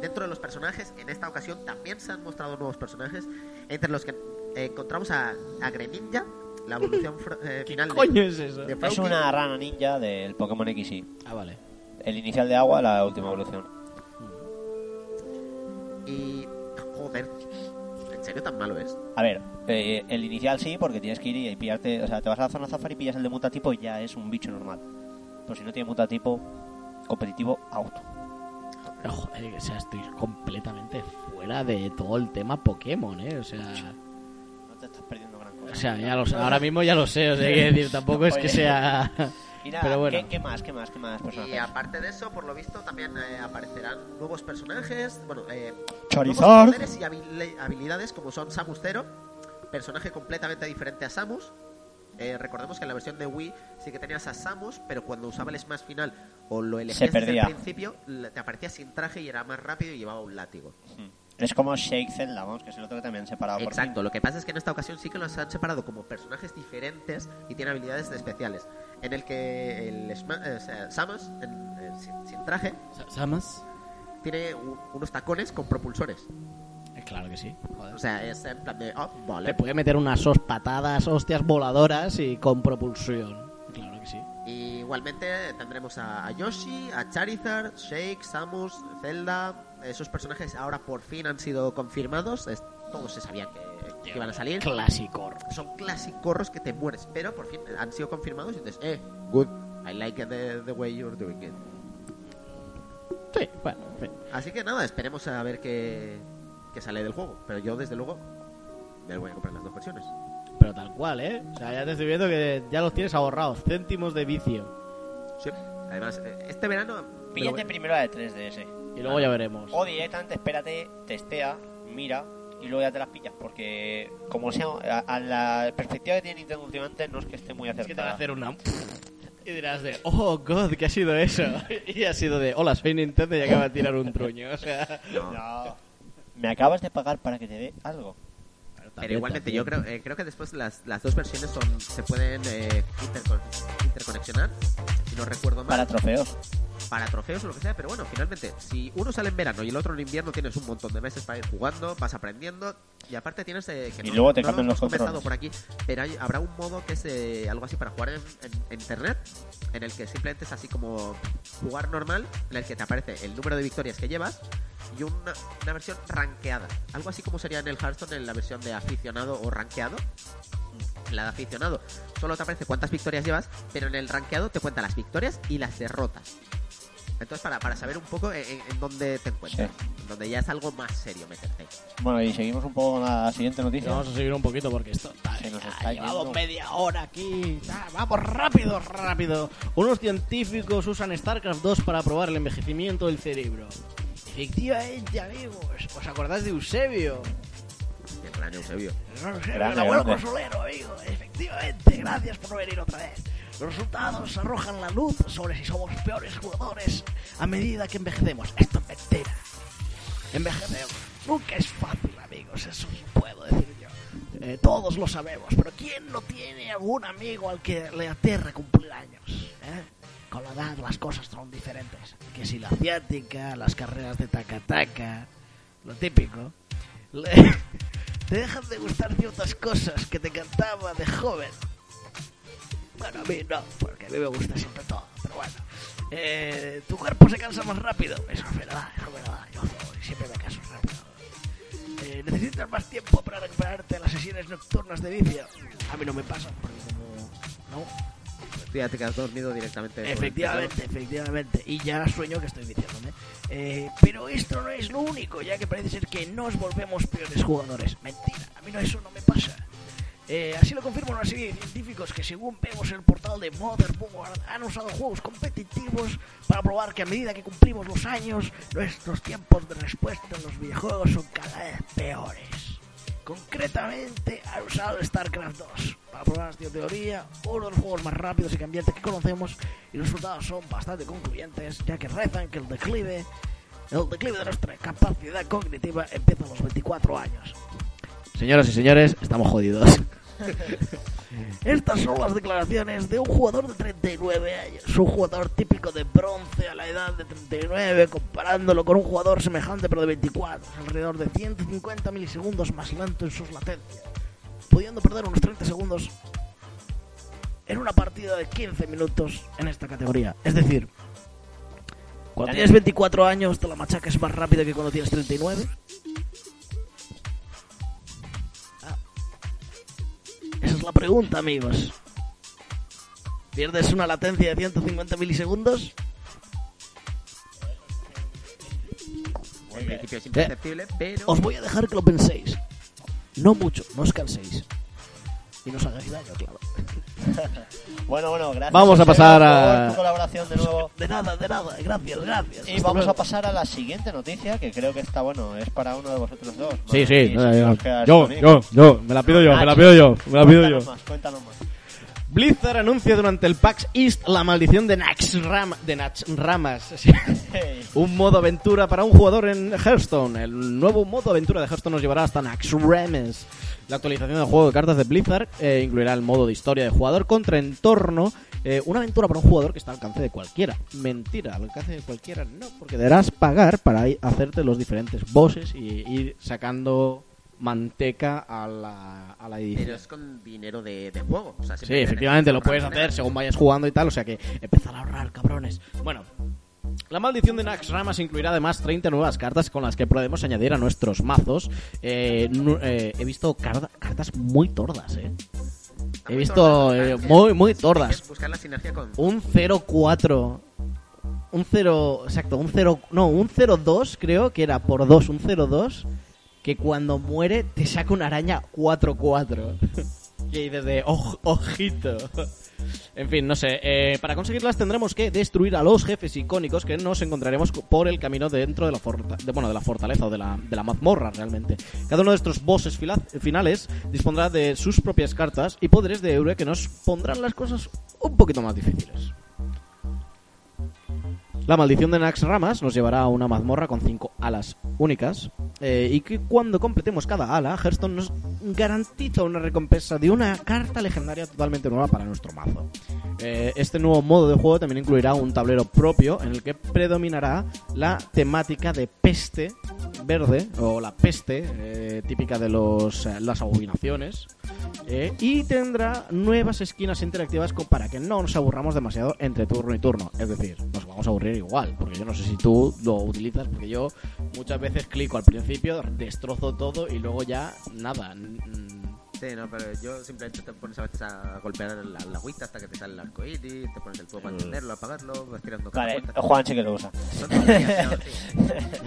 dentro de los personajes, en esta ocasión también se han mostrado nuevos personajes. Entre los que eh, encontramos a, a Greninja, la evolución fr- eh, ¿Qué final de- es eso? de Es Froakie. una rana ninja del Pokémon XY. Ah, vale. El inicial de agua, la última evolución. Y. Joder. ¿En serio tan malo es? A ver, eh, el inicial sí, porque tienes que ir y pillarte. O sea, te vas a la zona safari y pillas el de mutatipo y ya es un bicho normal. Pero si no tiene mutatipo, competitivo, out. Pero, joder, o sea, estoy completamente fuera de todo el tema Pokémon, ¿eh? O sea, o sea ya lo ahora mismo ya lo sé, o sea, decir, tampoco es que sea... Y nada, Pero bueno. ¿qué, qué más? ¿Qué más? ¿Qué más Y personajes? aparte de eso, por lo visto, también eh, aparecerán nuevos personajes. Bueno, eh, Charizard. poderes y habil- habilidades como son Samus Zero, personaje completamente diferente a Samus. Eh, recordemos que en la versión de Wii sí que tenías a Samus, pero cuando usaba el Smash final o lo elegías desde el perdía. principio, te aparecía sin traje y era más rápido y llevaba un látigo. Es como Shake Zelda, vamos, que es el otro que también han separado Exacto, lo que pasa es que en esta ocasión sí que los han separado como personajes diferentes y tiene habilidades especiales. En el que el Sma- eh, o sea, Samus, en- eh, sin, sin traje, ¿Samas? tiene un- unos tacones con propulsores. Eh, claro que sí. Joder. O sea, es en plan de, oh, Le vale. puede meter unas sos patadas, hostias voladoras y con propulsión. Claro que sí. Y igualmente tendremos a, a Yoshi, a Charizard, Shake, Samus, Zelda. Esos personajes ahora por fin han sido confirmados. Es- todos se sabían que, que iban a salir. Clásico. Son clásicos que te mueres, pero por fin han sido confirmados y dices, eh, good. I like the, the way you're doing it. Sí, bueno, en fin. Así que nada, esperemos a ver qué, qué sale del juego. Pero yo, desde luego, me voy a comprar las dos versiones. Pero tal cual, ¿eh? O sea, ya te estoy viendo que ya los tienes ahorrados. Céntimos de vicio. Sí. Además, eh, este verano... Píllate primero la de 3DS. Y luego ya veremos. O directamente espérate, testea, mira y luego ya te las pillas. Porque, como sea, a, a la perspectiva que tiene Nintendo últimamente no es que esté muy Es que te va a acertada. hacer una... Y dirás de, oh god, ¿qué ha sido eso? Y ha sido de, hola, soy Nintendo y acaba de tirar un truño. O sea, No. No. Me acabas de pagar para que te dé algo. Pero igualmente yo creo, eh, creo que después las, las dos versiones son se pueden eh, intercon- interconexionar, si no recuerdo mal, Para para, trofeos. trofeos o lo que sea, pero bueno, finalmente, si uno sale en verano y el otro en invierno, tienes un montón de meses para ir jugando, vas aprendiendo, y aparte tienes eh, que Y no- luego te no lo cambian hemos los controles. por aquí, pero hay- habrá un modo que es eh, algo así para jugar en, en- en internet, en el que simplemente es así como jugar normal, en el que te aparece el número de victorias que llevas y una, una versión rankeada. Algo así como sería en el Hearthstone en la versión de aficionado o rankeado. En la de aficionado solo te aparece cuántas victorias llevas, pero en el rankeado te cuenta las victorias y las derrotas. Entonces, para, para saber un poco en, en dónde te encuentras, en donde ya es algo más serio meterte. Bueno, y seguimos un poco con la siguiente noticia. Vamos a seguir un poquito porque esto está, Se nos ha está llevado yendo. media hora aquí. Vamos rápido, rápido. Unos científicos usan StarCraft 2 para probar el envejecimiento del cerebro. Efectivamente, amigos. ¿Os acordáis de Eusebio? El gran Eusebio. El abuelo consolero, amigo. Efectivamente, gracias por venir otra vez. Los resultados arrojan la luz sobre si somos peores jugadores a medida que envejecemos. Esto es mentira. Envejecemos nunca es fácil, amigos. Eso sí puedo decir yo. Eh, todos lo sabemos, pero ¿quién no tiene algún amigo al que le aterre cumplir años? eh? Con la edad las cosas son diferentes. Que si la ciática, las carreras de taca-taca, lo típico. te dejan de gustar ciertas cosas que te encantaba de joven. Bueno, a mí no, porque a mí me gusta siempre todo, pero bueno. Eh, tu cuerpo se cansa más rápido. Eso es verdad, eso es verdad. Yo siempre me canso rápido. Eh, necesitas más tiempo para recuperarte de las sesiones nocturnas de vicio. A mí no me pasa, porque como... No, Tú ya te quedas dormido directamente. Efectivamente, efectivamente. Y ya sueño que estoy viciándome. Eh, pero esto no es lo único, ya que parece ser que nos volvemos peores jugadores. Mentira, a mí no, eso no me pasa. Eh, así lo confirman una serie de científicos que según vemos en el portal de Motherboard han usado juegos competitivos para probar que a medida que cumplimos los años, nuestros tiempos de respuesta en los videojuegos son cada vez peores. Concretamente han usado StarCraft 2 para probar esta teoría, uno de los juegos más rápidos y cambiantes que conocemos, y los resultados son bastante concluyentes, ya que rezan que el declive, el declive de nuestra capacidad cognitiva empieza a los 24 años. Señoras y señores, estamos jodidos. Estas son las declaraciones de un jugador de 39 años, un jugador típico de bronce a la edad de 39, comparándolo con un jugador semejante pero de 24, alrededor de 150 milisegundos más lento en sus latencias, pudiendo perder unos 30 segundos en una partida de 15 minutos en esta categoría. Es decir, cuando tienes 24 años te la machacas más rápido que cuando tienes 39. Esa es la pregunta, amigos. ¿Pierdes una latencia de 150 milisegundos? En principio es imperceptible, pero... Os voy a dejar que lo penséis. No mucho, no os canséis. Y no os hagáis daño, claro. Bueno, bueno, gracias. Vamos a pasar a- tu colaboración de nuevo. De nada, de nada, gracias, gracias. Y vamos luego. a pasar a la siguiente noticia, que creo que está bueno, es para uno de vosotros dos. Sí, sí, nos quedas yo, yo, yo, me la pido yo, me la pido yo, me la pido yo. Cuéntanos más, cuéntanos más. Blizzard anuncia durante el PAX East la maldición de Nax, Ram de Nax Ramas. Sí. un modo aventura para un jugador en Hearthstone. El nuevo modo aventura de Hearthstone nos llevará hasta Nax Ramas. La actualización del juego de cartas de Blizzard eh, incluirá el modo de historia de jugador contra entorno. eh, una aventura para un jugador que está al alcance de cualquiera. Mentira, al alcance de cualquiera no, porque deberás pagar para hacerte los diferentes bosses y ir sacando manteca a la, a la edición. Pero es con dinero de, de juego. O sea, Sí, efectivamente, lo puedes hacer dinero. según vayas jugando y tal, o sea que empezar a ahorrar, cabrones. Bueno, la maldición de Nax Ramas incluirá además 30 nuevas cartas con las que podemos añadir a nuestros mazos. Eh, eh, he visto carta- cartas muy tordas, eh. He visto eh, muy, muy tordas. Un 0-4. Un 0, exacto, un 0, no, un 0-2 creo que era por 2, un 0-2 que cuando muere te saca una araña 4-4. y dices de "Oj- ojito. En fin, no sé. eh, para conseguirlas tendremos que destruir a los jefes icónicos que nos encontraremos co- por el camino dentro de la, bueno, de la fortaleza o de la, de la mazmorra realmente. Cada uno de estos bosses finales dispondrá de sus propias cartas y poderes de héroe que nos pondrán las cosas un poquito más difíciles. La maldición de Nax Ramas nos llevará a una mazmorra con cinco alas únicas eh, y que cuando completemos cada ala, Hearthstone nos garantiza una recompensa de una carta legendaria totalmente nueva para nuestro mazo. Eh, este nuevo modo de juego también incluirá un tablero propio en el que predominará la temática de peste verde o la peste eh, típica de los, las abominaciones eh, y tendrá nuevas esquinas interactivas para que no nos aburramos demasiado entre turno y turno. Es decir, nos vamos a aburrir igual, porque yo no sé si tú lo utilizas, porque yo muchas veces clico al principio, destrozo todo y luego ya nada. Mm, Sí, no, pero yo simplemente te pones a veces a golpear la, la agüita hasta que te sale el arco iris, te pones el fuego para encenderlo, apagarlo, vas tirando cada Vale. Juan sí que lo usa.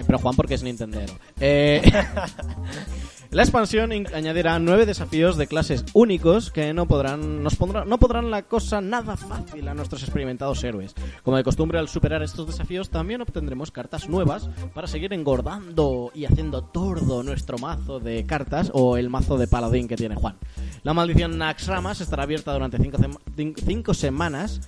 Pero Juan porque es Nintendero. Eh, la expansión añadirá nueve desafíos de clases únicos que no podrán, nos pondrán, no podrán la cosa nada fácil a nuestros experimentados héroes. Como de costumbre, al superar estos desafíos también obtendremos cartas nuevas para seguir engordando y haciendo tordo nuestro mazo de cartas o el mazo de paladín que tiene Juan. La maldición Nax Ramas estará abierta durante cinco, cinco semanas,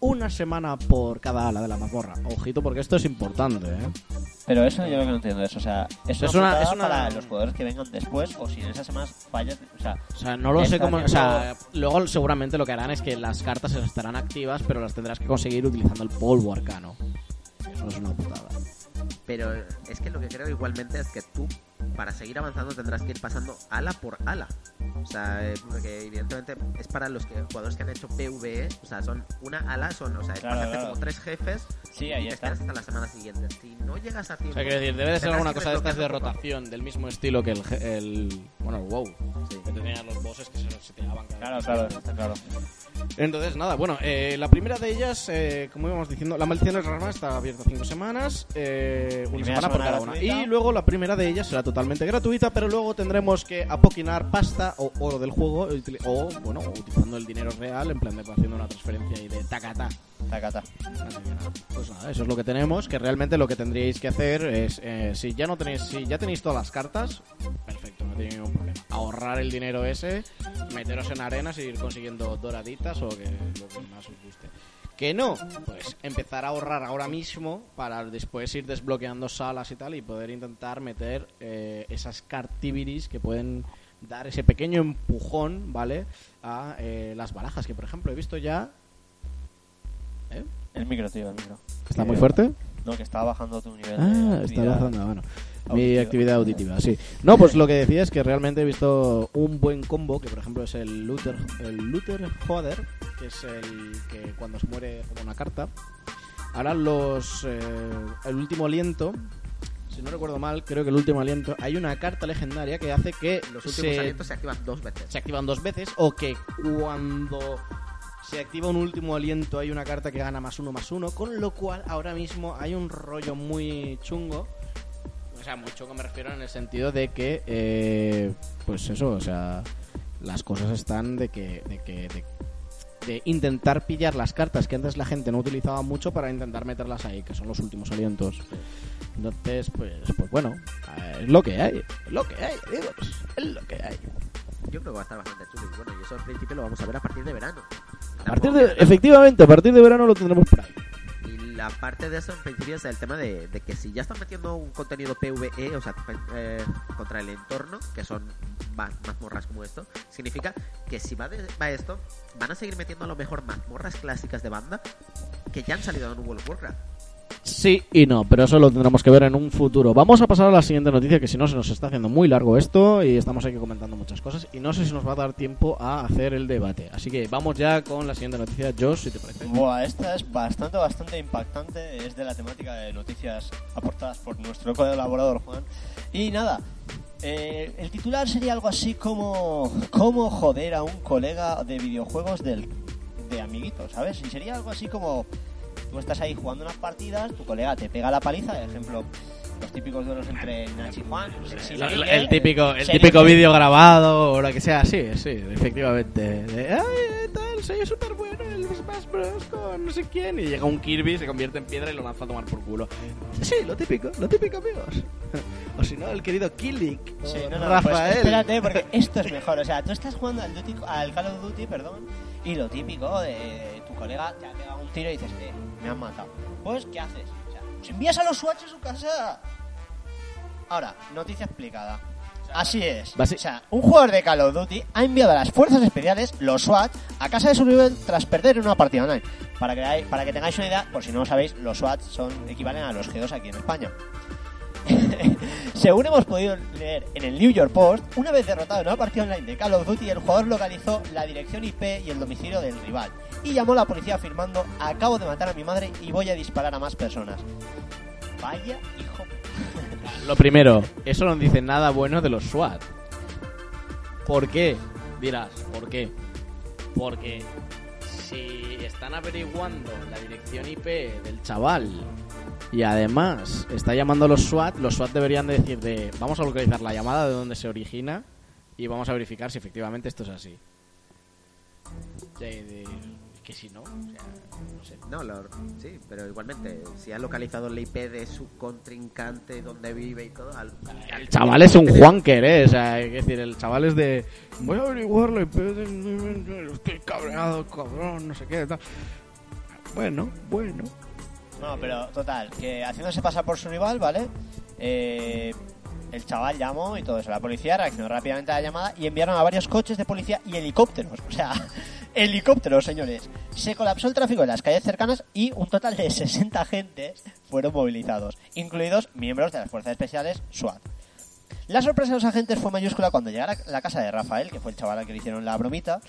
una semana por cada ala de la mazmorra. Ojito porque esto es importante, ¿eh? Pero eso yo lo que no entiendo es, o sea, ¿es, Es una, es una- para los jugadores que vengan después o si en esas semanas fallas, o sea, O sea, no lo sé cómo. O sea, luego seguramente lo que harán es que las cartas estarán activas, pero las tendrás que conseguir utilizando el polvo arcano. Eso es una putada. Pero es que lo que creo igualmente es que tú, para seguir avanzando, tendrás que ir pasando ala por ala. O sea, eh, porque evidentemente es para los que, jugadores que han hecho PvE. O sea, son una ala, son, o sea, es Claro, pasarte claro. como tres jefes sí, y ahí te está. esperas hasta la semana siguiente. Si no llegas a O tiempo. sea, quiero decir, debe de ser alguna cosa de estas de rotación, del mismo estilo que el. el bueno, el WoW. Sí. Que tenían los bosses que se seteaban cada Claro, claro, está claro. Entonces, nada, bueno, eh, la primera de ellas, eh, como íbamos diciendo, la maldición de Rama está abierta cinco semanas, eh, una semana por cada una. Y luego la primera de ellas será totalmente gratuita, pero luego tendremos que apoquinar pasta o oro del juego, o, bueno, utilizando el dinero real, en plan de haciendo una transferencia y de tacata. Tacata. Así que nada, Pues nada, eso es lo que tenemos, que realmente lo que tendríais que hacer es, eh, si ya no tenéis, si ya tenéis todas las cartas, perfecto, no tenéis ningún problema. Ahorrar el dinero ese, meteros en arenas y ir consiguiendo doraditas o que lo que más os guste. Que no, pues empezar a ahorrar ahora mismo para después ir desbloqueando salas y tal y poder intentar meter eh, esas cartiviris que pueden dar ese pequeño empujón, ¿vale? A eh, las barajas, que por ejemplo he visto ya... ¿Eh? El micro, tío, el micro. ¿Que está Que- muy fuerte? No, que estaba bajando tu nivel Ah, de está bajando, bueno. Mi actividad auditiva, sí. No, pues lo que decía es que realmente he visto un buen combo, que por ejemplo es el Luther, el Luther Joder, que es el que cuando se muere como una carta. Ahora los eh, el último aliento, si no recuerdo mal, creo que el último aliento, hay una carta legendaria que hace que Los últimos se, alientos se activan dos veces. se activan dos veces o que cuando se activa un último aliento hay una carta que gana más uno más uno, con lo cual ahora mismo hay un rollo muy chungo. Sea, muy chungo me refiero en el sentido de que, eh, pues eso, o sea, las cosas están de que, de que, de, de intentar pillar las cartas que antes la gente no utilizaba mucho para intentar meterlas ahí, que son los últimos alientos. Entonces, pues, pues bueno, eh, es lo que hay, es lo que hay, amigos, es lo que hay. Yo creo que va a estar bastante chulo. Y bueno, y eso al principio lo vamos a ver a partir de verano. A partir de, efectivamente, a partir de verano lo tendremos por ahí. Y la parte de eso en principio es el tema de, que si ya están metiendo un contenido PvE, o sea, eh, contra el entorno, que son mazmorras como esto, significa que si va, de, va esto, van a seguir metiendo a lo mejor mazmorras clásicas de banda que ya han salido en World of Warcraft. Sí y no, pero eso lo tendremos que ver en un futuro. Vamos a pasar a la siguiente noticia, que si no se nos está haciendo muy largo esto y estamos aquí comentando muchas cosas y no sé si nos va a dar tiempo a hacer el debate. Así que vamos ya con la siguiente noticia, Josh, si te parece. Buah, esta es bastante, bastante impactante. Es de la temática de noticias aportadas por nuestro colaborador Juan. Y nada, eh, el titular sería algo así como cómo joder a un colega de videojuegos del, de amiguitos, ¿sabes? Y sería algo así como tú estás ahí jugando unas partidas, tu colega te pega la paliza, por ejemplo, los típicos duelos entre Nachi y Juan. Miguel, la- el típico, el típico vídeo grabado o lo que sea, sí, sí, efectivamente. De, Ay, tal, soy súper bueno en el Smash Bros. con no sé quién. Y llega un Kirby, se convierte en piedra y lo lanza a tomar por culo. Sí, lo típico, lo típico, amigos. O si no, el querido Killick. Sí, no, pues Rafael. espérate, porque esto es mejor. O sea, tú estás jugando al, Duty- al Call of Duty, perdón, y lo típico de tu colega te ha pegado un tiro y dices, eh, me han matado. Pues, ¿qué haces? O sea, pues envías a los SWAT a su casa. Ahora, noticia explicada. Así es. Basi- O sea, un jugador de Call of Duty ha enviado a las fuerzas especiales, los SWAT, a casa de su rival tras perder una partida online. Para que, para que tengáis una idea, por si no lo sabéis, los SWAT son equivalen a los G2 aquí en España. Según hemos podido leer en el New York Post, una vez derrotado en una partida online de Call of Duty, el jugador localizó la dirección IP y el domicilio del rival y llamó a la policía afirmando: Acabo de matar a mi madre y voy a disparar a más personas. Vaya hijo. Lo primero, eso no dice nada bueno de los SWAT. ¿Por qué? Dirás, ¿por qué? Porque si están averiguando la dirección IP del chaval y además está llamando a los SWAT, los SWAT deberían de decir de vamos a localizar la llamada de donde se origina y vamos a verificar si efectivamente esto es así. Que si no, o sea, no sé. No, lo- sí, pero igualmente, si ha localizado el IP de su contrincante, donde vive y todo, al, El chaval es un Juanker, ¿eh? O sea, hay que decir, el chaval es de... Voy a averiguar la IP de... Estoy cabreado, cabrón, no sé qué, tal. Bueno, bueno. No, pero total, que haciéndose pasar por su rival, ¿vale? Eh, el chaval llamó y todo eso. La policía reaccionó rápidamente a la llamada y enviaron a varios coches de policía y helicópteros. O sea, helicópteros, señores. Se colapsó el tráfico en las calles cercanas y un total de 60 agentes fueron movilizados, incluidos miembros de las fuerzas especiales SWAT. La sorpresa de los agentes fue mayúscula cuando llegara a la casa de Rafael, que fue el chaval al que le hicieron la bromita.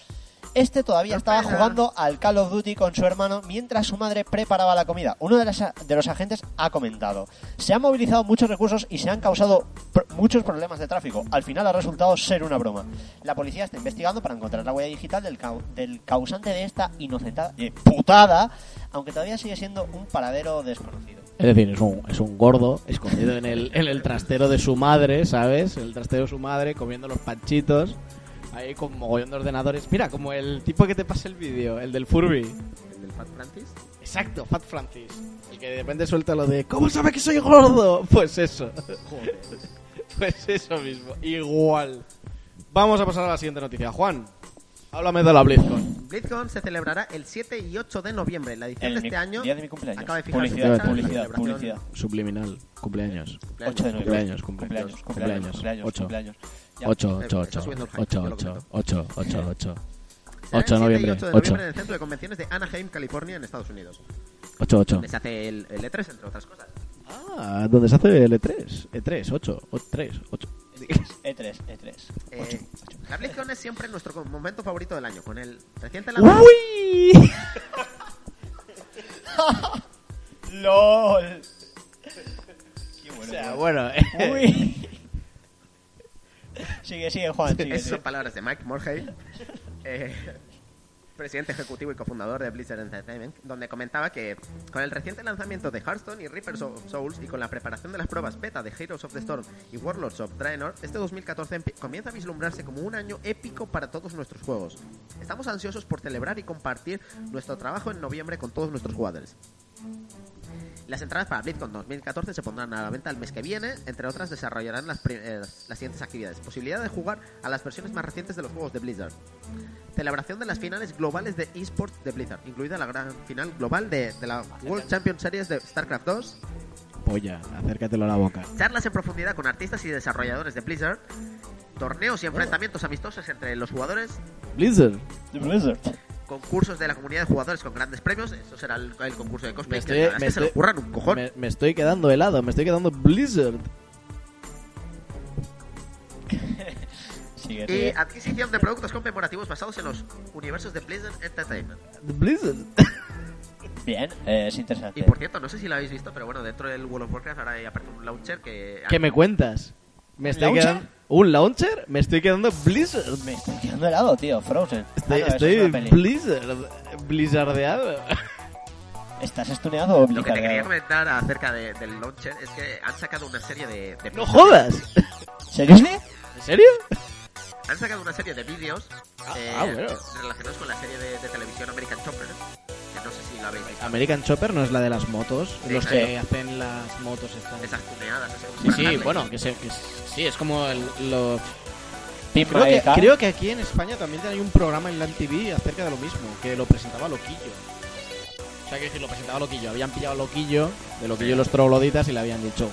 Este todavía estaba jugando al Call of Duty con su hermano mientras su madre preparaba la comida. Uno de, las- de los agentes ha comentado: Se han movilizado muchos recursos y se han causado pr- muchos problemas de tráfico. Al final ha resultado ser una broma. La policía está investigando para encontrar la huella digital del, cau- del causante de esta inocentada eh, putada, aunque todavía sigue siendo un paradero desconocido. Es decir, es un, es un gordo escondido en el, en el trastero de su madre, ¿sabes? En el trastero de su madre, comiendo los panchitos. Ahí con mogollón de ordenadores. Mira, como el tipo que te pasa el vídeo, el del Furby. el del Fat Francis. Exacto, Fat Francis. El que de repente suelta lo de ¿Cómo sabe que soy gordo? Pues eso. Pues eso mismo. Igual. Vamos a pasar a la siguiente noticia. Juan, háblame de la BlizzCon. BlizzCon se celebrará el 7 y 8 de noviembre. La edición El de mi- este año día de mi cumpleaños. acaba de fijarse Publicidad, fecha, publicidad, celebración- publicidad. Subliminal. Cumpleaños. 8 de noviembre. Cumpleaños, cumpleaños, cumpleaños, cumpleaños. cumpleaños, Ocho. cumpleaños. Ya. 8, Eh, 8, está 8. subiendo el hype, 8, yo lo 8, comento. 8, 8, 8. Será 8 de el 7 y noviembre. 8 de 8. noviembre en el centro de convenciones de Anaheim, California, en Estados Unidos. 8, 8. Donde se hace el, el E3, entre otras cosas. Ah, ¿dónde se hace el E3? E3, 8, 3, 8. E3, E3. Eh, 8, la BlizzCon es siempre nuestro momento favorito del año, con el reciente lanzamiento. ¡Uy! LOL. Qué O bueno. sea, tío. bueno. Uy. sigue, sigue, Juan, sigue. Esas son palabras de Mike Morhaime, eh, presidente ejecutivo y cofundador de Blizzard Entertainment, donde comentaba que con el reciente lanzamiento de Hearthstone y Reapers of Souls y con la preparación de las pruebas beta de Heroes of the Storm y Warlords of Draenor, este 2014 empi- comienza a vislumbrarse como un año épico para todos nuestros juegos. Estamos ansiosos por celebrar y compartir nuestro trabajo en noviembre con todos nuestros jugadores. Las entradas para BlizzCon 2014 se pondrán a la venta el mes que viene. Entre otras, desarrollarán las, eh, las siguientes actividades. Posibilidad de jugar a las versiones más recientes de los juegos de Blizzard. Celebración de las finales globales de esports de Blizzard, incluida la gran final global de, de la World Champion Series de StarCraft 2. Polla, acércatelo a la boca. Charlas en profundidad con artistas y desarrolladores de Blizzard. Torneos y enfrentamientos amistosos entre los jugadores. Blizzard. The Blizzard. Concursos de la comunidad de jugadores con grandes premios. Eso será el, el concurso de cosplay. Me que estoy- verdad es me que se lo estoy- curran un cojón. Me, me estoy quedando helado, me estoy quedando Blizzard. Sigue, Y adquisición de productos conmemorativos basados en los universos de Blizzard Entertainment. Blizzard. Bien, eh, es interesante. Y por cierto, no sé si lo habéis visto, pero bueno, dentro del World of Warcraft ahora hay aparte un launcher que... ¿Qué me cuentas? Me estoy ¿Launcher? quedando... ¿Un launcher? Me estoy quedando Blizzard. Me estoy quedando helado, tío. Frozen. Estoy, Ah, no, estoy es. Blizzard. Blizzardeado. ¿Estás estuneado o Lo que te quería comentar acerca de- del launcher es que han sacado una serie de... de ¡No jodas! ¿Seriously? ¿En serio? Han sacado una serie de vídeos Ah, eh, ah, bueno. relacionados con la serie de, de televisión American Chopper, que no sé si la habéis visto. American Chopper no es la de las motos. Sí, los que hacen las motos estas. Esas tuneadas. así como Sí, sí, bueno, que, se, que sí, es como el, lo... Team Creo que, Maeka. creo que aquí en España también hay un programa en la TV acerca de lo mismo, que lo presentaba Loquillo. O sea, que decir, lo presentaba Loquillo. Habían pillado a Loquillo, de Loquillo y los trogloditas, y le habían dicho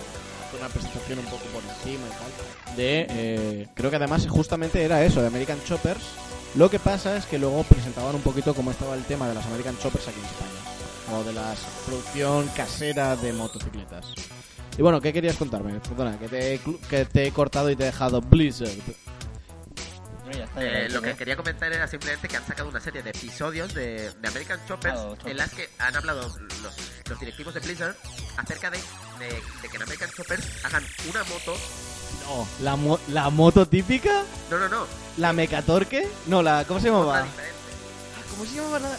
una presentación un poco por encima y tal. De, eh, creo que además justamente era eso, de American Choppers. Lo que pasa es que luego presentaban un poquito cómo estaba el tema de las American Choppers aquí en España. O de la producción casera de motocicletas. Y bueno, ¿qué querías contarme? Perdona, que te, he clu- que te he cortado y te he dejado Blizzard. Eh, lo que quería comentar era simplemente que han sacado una serie de episodios de, de American Choppers Claro, Choppers. en las que han hablado los, los directivos de Blizzard acerca de, de- de que en American Choppers hagan una moto. No, la, mo- la moto típica, No, no, no. la mecatorque, no, la, ¿cómo se llamaba? diferente. ¿Cómo se llamaba la, la,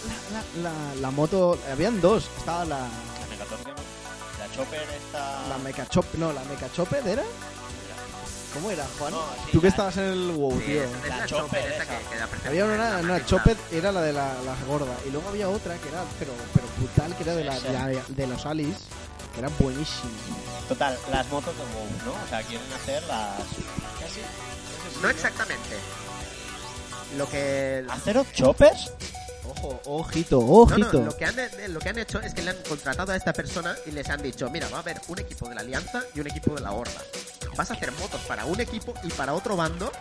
la, la- la moto? Habían dos, estaba la, La Megatorque, ¿no? La Chopper está... la meca chop, no, la meca chopper era, ¿cómo era, Juan? No, sí, Tú que estabas en el WoW, Sí, tío. es, es La la, Chopper Chopper esa esa. que, que da perfecta Había una, la una chopper, era la de la, la gorda, y luego había otra que era, pero, pero brutal, que era de, la, Sí, de, la- de los Alice, que era buenísima. Total, las motos de WoW, ¿no? O sea, quieren hacer las... No exactamente. Lo que. ¿Hacer choppers? Ojo, ojito, No, ojito. no, lo que, han, eh, lo que han hecho es que le han contratado a esta persona y les han dicho, mira, va a haber un equipo de la Alianza y un equipo de la Horda. Vas a hacer motos para un equipo y para otro bando.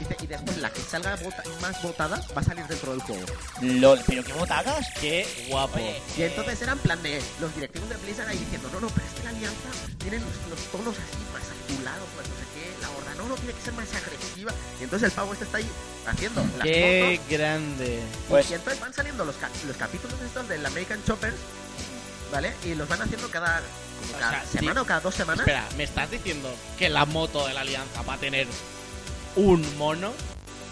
Y después la que salga vota- más votada va a salir dentro del juego. LOL, pero qué motagas. Qué guapo. Oye, Y entonces era en plan de los directivos de Blizzard ahí diciendo, no, no, pero es que la Alianza tiene los, los tonos así más azulados, más no sé qué, la Horda no, no, tiene que ser más agresiva. Y entonces el pavo este está ahí haciendo las Qué fotos grande. Pues- y entonces van saliendo los, ca- los capítulos estos del American Choppers, ¿vale? Y los van haciendo cada, O cada sea, semana sí. o cada dos semanas. Espera, ¿me estás diciendo que la moto de la alianza va a tener un mono?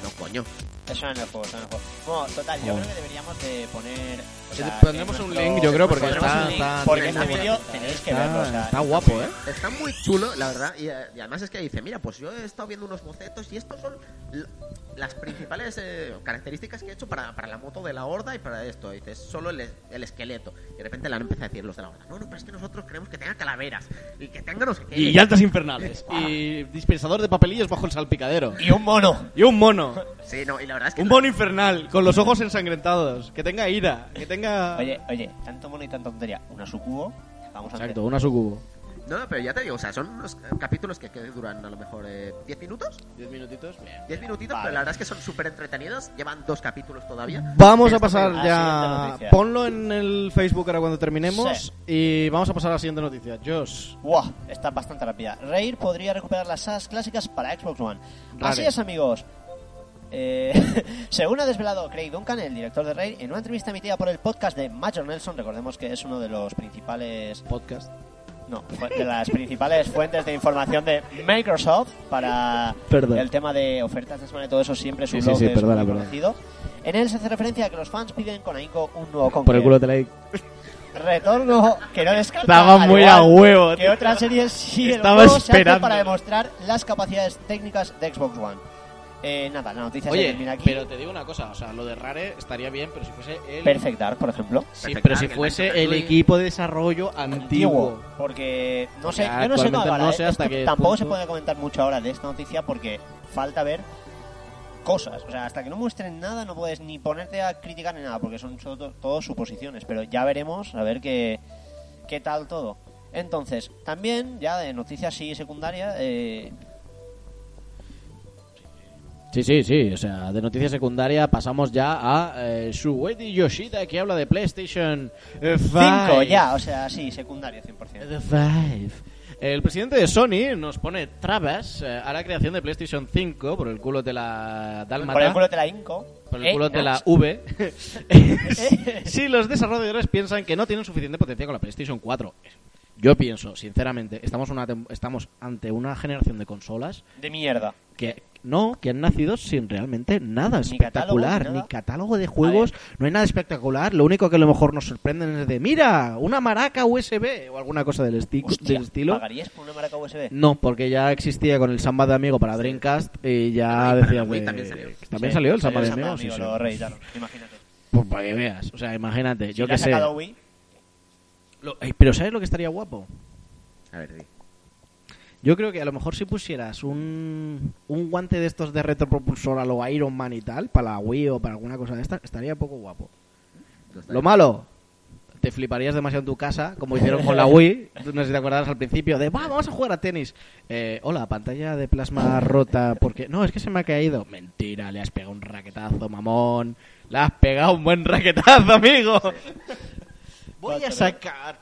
No, coño. Eso en el juego, eso en el juego. Bueno, total, yo Oh. creo que deberíamos de poner... o sea, Pondremos un nuestro- link, yo creo, porque pondremos está- un link. está- Porque el muy vídeo tenéis que Está- verlo, o sea, está guapo, muy ¿eh? Está muy chulo, la verdad. Y, eh, y además es que dice, mira, pues yo he estado viendo unos bocetos y estos son l- las principales eh, características que he hecho para, para la moto de la horda y para esto. Y dices, solo el, el esqueleto. Y de repente le han empezado a decir los de la horda. No, no, pero es que nosotros queremos que tenga calaveras y que tenga no sé qué. Y llantas infernales. y dispensador de papelillos bajo el salpicadero. Y un mono. Y un mono. Sí, no, y la verdad es que... Un mono infernal, con los ojos ensangrentados. Que tenga ira. Que tenga. Oye, oye, tanto mono y tanta tontería. Una sucubo. Vamos a hacer. Exacto, una sucubo. No, pero ya te digo, o sea, son unos eh, capítulos que, que duran a lo mejor eh, 10 minutos. Diez minutitos, bien. 10 minutitos, Vale. pero la verdad es que son súper entretenidos. Llevan dos capítulos todavía. Vamos a pasar ya. noticia. Ponlo en el Facebook ahora cuando terminemos. Sí. Y vamos a pasar a la siguiente noticia. Josh. Buah, está bastante rápida. Raid podría recuperar las sagas clásicas para Xbox One. Rare. Así es, amigos. Eh, según ha desvelado Craig Duncan, el director de Raid, en una entrevista emitida por el podcast de Major Nelson, recordemos que es uno de los principales, Podcast. no, de las principales fuentes de información de Microsoft para Perdón. el tema de ofertas de semana y todo eso, siempre su Sí, sí, blog sí, es perdona, muy conocido. En él se hace referencia a que los fans piden con ahínco un nuevo Conquer. Por el culo te la. Retorno que no descarta Estaba muy a huevo, Que tío. otras series sí el Estaba juego se hace esperando. para demostrar las capacidades técnicas de Xbox One. Eh, nada, la noticia se termina aquí. pero te digo una cosa, o sea, lo de Rare estaría bien, pero si fuese el... Perfect Dark, por ejemplo. Sí, Perfect pero si Dark, fuese el equipo de desarrollo antiguo. Porque no sé, yo no sé no ¿eh? sé hasta Esto qué tampoco punto- se puede comentar mucho ahora de esta noticia porque falta ver cosas. O sea, hasta que no muestren nada no puedes ni ponerte a criticar ni nada porque son todo, todo suposiciones. Pero ya veremos a ver qué, qué tal todo. Entonces, también, ya de noticias sí secundaria, eh, Sí, sí, sí, o sea, de noticia secundaria pasamos ya a eh, Shueiji Yoshida que habla de PlayStation 5 ya, o sea, sí, secundaria 100%. The Five. El presidente de Sony nos pone trabas eh, a la creación de PlayStation 5 por el culo de la Dálmata. Por el culo de la Inco. por el Eh, culo de la. V. si los desarrolladores piensan que no tienen suficiente potencia con la PlayStation 4. Yo pienso, sinceramente, estamos, una estamos ante una generación de consolas De mierda. que no, que han nacido sin realmente nada Ni catálogo, espectacular, ni ni, nada. catálogo de juegos, no hay nada espectacular. Lo único que a lo mejor nos sorprenden es de, mira, una maraca USB o alguna cosa del, esti- Hostia, del estilo. ¿Pagarías por una maraca USB? No, porque ya existía con el Samba de Amigo para Dreamcast y ya para decía de- también salió. ¿También Sí, salió el salió Samba de Amigo? Sí, sí. lo imagínate. Pues para que veas, o sea, imagínate, Si yo qué sé. Wii, Lo- eh, pero ¿sabes lo que estaría guapo? A ver, di. Yo creo que a lo mejor si pusieras un, un guante de estos de retropropulsor a lo Iron Man y tal, para la Wii o para alguna cosa de esta, estaría poco guapo. Lo malo, te fliparías demasiado en tu casa, como hicieron con la Wii. No sé si te acordarás al principio de, "Va, vamos a jugar a tenis. Eh, hola, pantalla de plasma rota, porque no, es que se me ha caído. Mentira, le has pegado un raquetazo, mamón. Le has pegado un buen raquetazo, amigo. Voy a sacar.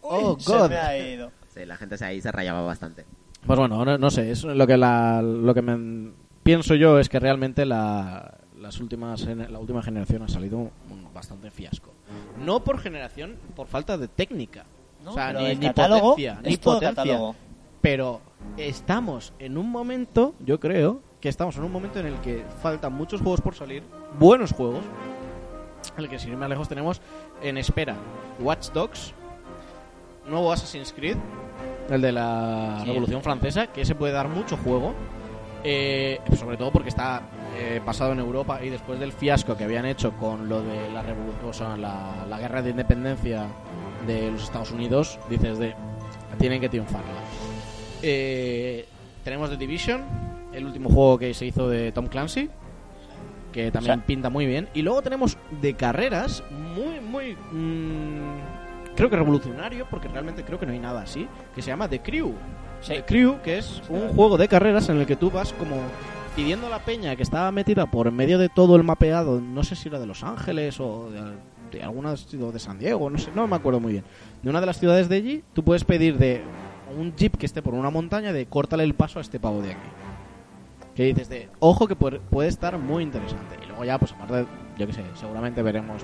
Oh, se God. me ha ido. Sí, la gente ahí se rayaba bastante. Pues bueno, no, no sé, es lo que la, lo que me pienso yo es que realmente la, las últimas la última generación ha salido un bastante fiasco. No por generación, por falta de técnica. No, o sea, pero ni, ni catálogo potencia, ni potencia. catálogo. Pero estamos en un momento, yo creo, que estamos en un momento en el que faltan muchos juegos por salir, buenos juegos, el que sin ir más lejos tenemos en espera Watch Dogs, nuevo Assassin's Creed, el de la Sí, Revolución Francesa, que se puede dar mucho juego, eh, sobre todo porque está eh, pasado en Europa y después del fiasco que habían hecho con lo de la revolución, o sea, la, la guerra de independencia de los Estados Unidos, dices de tienen que triunfarla. Eh, tenemos The Division, el último juego que se hizo de Tom Clancy, que también O sea- pinta muy bien. Y luego tenemos de carreras muy, muy... mm, creo que revolucionario, porque realmente creo que no hay nada así, que se llama The Crew. Sí. The Crew, que es un juego de carreras en el que tú vas como pidiendo a la peña que estaba metida por medio de todo el mapeado, no sé si era de Los Ángeles o de, de alguna o de San Diego, no sé, no me acuerdo muy bien. De una de las ciudades de allí, tú puedes pedir de un jeep que esté por una montaña de córtale el paso a este pavo de aquí. Que dices de, ojo que puede, puede estar muy interesante. Y luego ya, pues aparte, yo que sé, seguramente veremos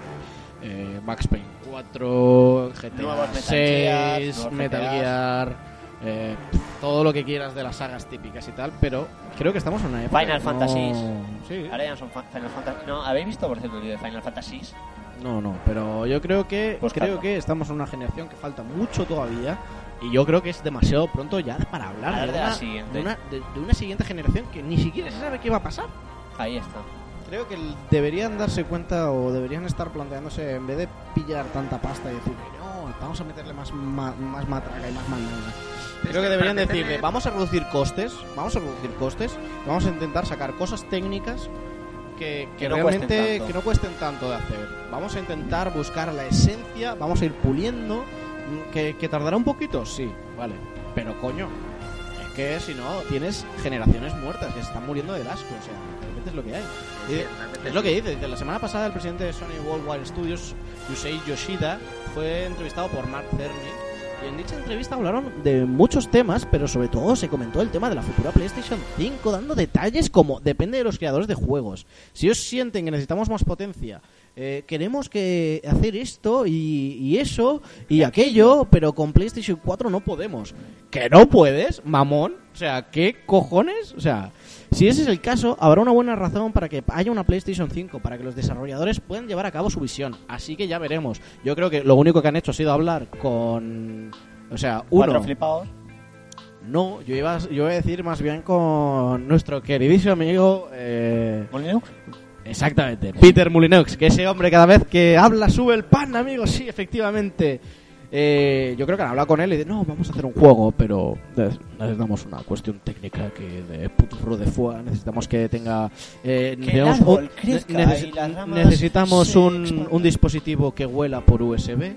eh, Max Payne 4, GTA Nuevos Metal Gear, 6, nuevos Metal. Gear, eh, todo lo que quieras de las sagas típicas y tal, pero creo que estamos en una época... Final que no- Fantasies. Sí, Ahora ya no son fa- Final Fantasy. No, ¿habéis visto por cierto el vídeo de Final Fantasy? no, no, pero yo creo que Buscadlo. creo que estamos en una generación que falta mucho todavía y yo creo que es demasiado pronto ya para hablar Hablar de, de la una, siguiente. de una- de- de una siguiente generación que ni siquiera se sabe qué va a pasar. Ahí está. Creo que deberían darse cuenta o deberían estar planteándose, en vez de pillar tanta pasta y decir, no, vamos a meterle más, ma- más matraca y más mandanga. Creo que deberían decirle, vamos a reducir costes, vamos a reducir costes, vamos a intentar sacar cosas técnicas que, que Que no cuesten realmente tanto. que no cuesten tanto de hacer. Vamos a intentar buscar la esencia, vamos a ir puliendo, que, que tardará un poquito, sí, vale, pero coño, es que si no tienes generaciones muertas que se están muriendo del asco, o sea, realmente es lo que hay. Sí, Y- es lo que dice, dice, la semana pasada el presidente de Sony Worldwide Studios, Yusei Yoshida, fue entrevistado por Mark Cerny y en dicha entrevista hablaron de muchos temas, pero sobre todo se comentó el tema de la futura PlayStation 5, dando detalles como depende de los creadores de juegos. Si ellos sienten que necesitamos más potencia, eh, queremos que hacer esto y, y eso y aquello, pero con PlayStation 4 no podemos. ¿Que no puedes, mamón? O sea, ¿qué cojones? O sea, si ese es el caso, habrá una buena razón para que haya una PlayStation 5, para que los desarrolladores puedan llevar a cabo su visión. Así que ya veremos. Yo creo que lo único que han hecho ha sido hablar con... O sea, Cuatro uno... flipados. No, yo iba, yo iba a decir más bien con nuestro queridísimo amigo... Eh, ¿Molineux? Exactamente, Peter Mulinox, que ese hombre cada vez que habla sube el pan, amigos, sí, efectivamente. Eh, yo creo que han hablado con él y de no, vamos a hacer un juego, pero necesitamos una cuestión técnica que de puto de fuego, necesitamos que tenga. Eh, Que el necesitamos árbol un- crezca neces- y las ramas necesitamos se un, expandan. un dispositivo que huela por USB,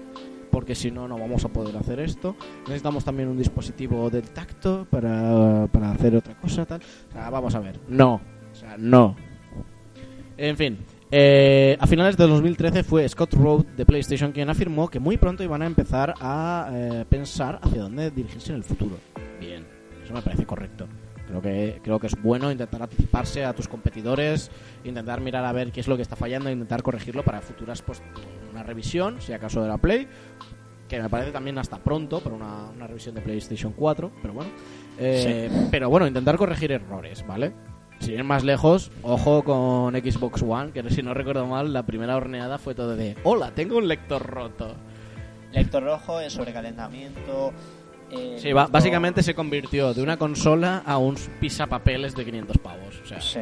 porque si no, no vamos a poder hacer esto. Necesitamos también un dispositivo del tacto para, para hacer otra cosa, tal. O sea, vamos a ver. No, o sea, no. En fin, eh, a finales de 2013 fue Scott Rowe de PlayStation quien afirmó que muy pronto iban a empezar a eh, pensar hacia dónde dirigirse en el futuro. Bien, eso me parece correcto. Creo que, creo que es bueno intentar anticiparse a tus competidores, intentar mirar a ver qué es lo que está fallando e intentar corregirlo para futuras, pues, una revisión, si acaso de la Play, que me parece también hasta pronto para una, una revisión de PlayStation 4, pero bueno. Eh, Pero bueno, intentar corregir errores, ¿vale? Si ir más lejos, ojo con Xbox One, que si no recuerdo mal, la primera horneada fue todo de Hola, tengo un lector roto. Lector rojo, el sobrecalentamiento. eh, Sí, lector- básicamente se convirtió de una consola a un pisapapeles de 500 pavos. O sea, Sí,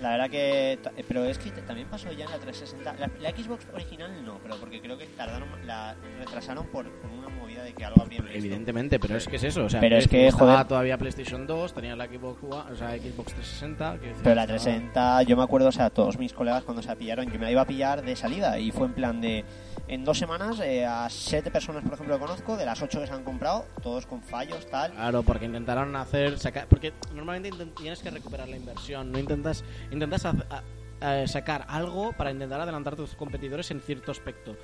la verdad que. ta- Pero es que también pasó ya en la 360. La, la Xbox original no, pero porque creo que tardaron. La retrasaron por, por una de que algo habrían visto. evidentemente, pero es que es eso. O sea, Pero es que, joder. todavía PlayStation 2, tenía la Xbox, o sea, Xbox 360. quiero decir, Pero la estaba- 360, yo me acuerdo, o sea, todos mis colegas cuando se la pillaron, yo me la iba a pillar de salida y fue en plan de. En dos semanas, eh, a siete personas, por ejemplo, que conozco, de las ocho que se han comprado, todos con fallos, tal. Claro, porque intentaron hacer sacar, porque normalmente tienes que recuperar la inversión, no intentas intentas a sacar algo para intentar adelantar a tus competidores en cierto aspecto.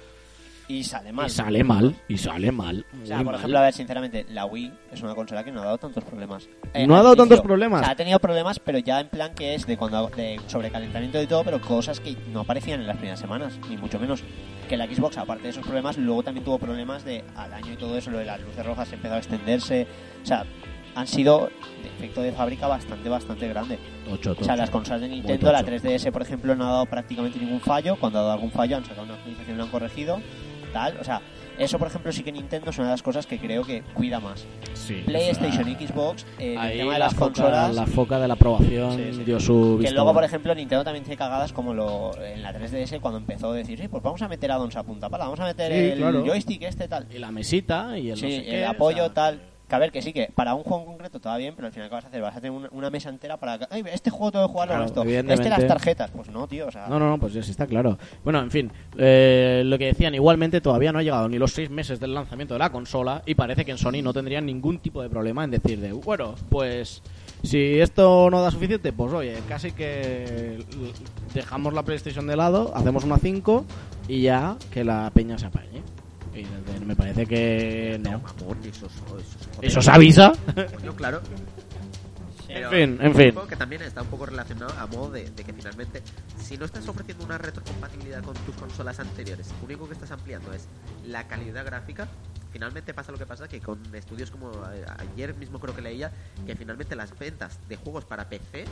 Y sale mal. Y sale mal, y sale mal. O sea, por mal. ejemplo, a ver, sinceramente, la Wii es una consola que no ha dado tantos problemas. Eh, No ha dado tantos problemas. O sea, ha tenido problemas, pero ya en plan que es de cuando de sobrecalentamiento y todo, pero cosas que no aparecían en las primeras semanas, ni mucho menos. Que la Xbox, aparte de esos problemas, luego también tuvo problemas de al año y todo eso, lo de las luces rojas empezó a extenderse. O sea, han sido de efecto de fábrica bastante, bastante grande. Tocho, O sea, las consolas de Nintendo, la tocho. 3DS, por ejemplo, no ha dado prácticamente ningún fallo. Cuando ha dado algún fallo, han sacado una actualización y lo han corregido. Tal, o sea, eso, por ejemplo, sí que Nintendo es una de las cosas que creo que cuida más. Sí, PlayStation o y Xbox, eh, el tema de la las foca, consolas. la foca de la aprobación Sí, sí. dio su Que visto luego, por ejemplo, Nintendo también tiene cagadas como lo en la 3DS cuando empezó a decir, sí, pues vamos a meter addons a punta pala, vamos a meter Sí, el claro. joystick este tal. y la mesita y el Sí, no sé el qué, apoyo o sea, tal. Que a ver, que sí, que para un juego en concreto va bien, pero al final, ¿qué vas a hacer? Vas a tener una, una mesa entera para. Ay, este juego tengo que jugarlo Claro, con esto. Este las tarjetas. Pues no, tío, o sea. No, no, no, pues sí está claro. Bueno, en fin, eh, lo que decían, igualmente todavía no ha llegado ni los seis meses del lanzamiento de la consola y parece que en Sony no tendrían ningún tipo de problema en decir de, bueno, pues si esto no da suficiente, pues oye, casi que dejamos la PlayStation de lado, hacemos una 5 y ya que la peña se apañe. Y me parece que no. Eso, eso, eso, ¿Eso se avisa? Coño, claro. En fin, en fin. Que también está un poco relacionado a modo de, de que finalmente, si no estás ofreciendo una retrocompatibilidad con tus consolas anteriores, lo único que estás ampliando es la calidad gráfica. Finalmente pasa lo que pasa que con estudios como eh, ayer mismo creo que leía que finalmente las ventas de juegos para PC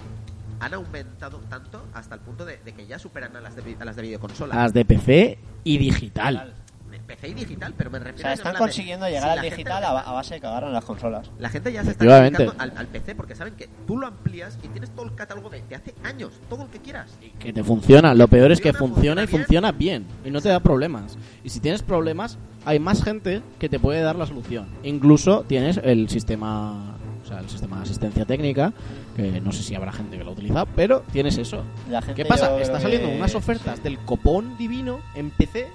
han aumentado tanto hasta el punto de, de que ya superan a las de, a las de videoconsola. Las de PC y digital. PC y digital, pero me O refiero sea, a están de- consiguiendo si llegar la al gente digital lo a, base de cagar en las consolas. La gente ya se está dedicando al, al PC porque saben que tú lo amplías y tienes todo el catálogo de, de hace años, todo el que quieras. Que te funciona. Lo peor es que Funciona, funciona y funciona funciona bien. Y no te da problemas. Y si tienes problemas, hay más gente que te puede dar la solución. Incluso tienes el sistema, o sea, el sistema de asistencia técnica, que no sé si habrá gente que lo utiliza, pero tienes eso. La gente ¿Qué pasa? Está saliendo que- unas ofertas del copón divino en PC.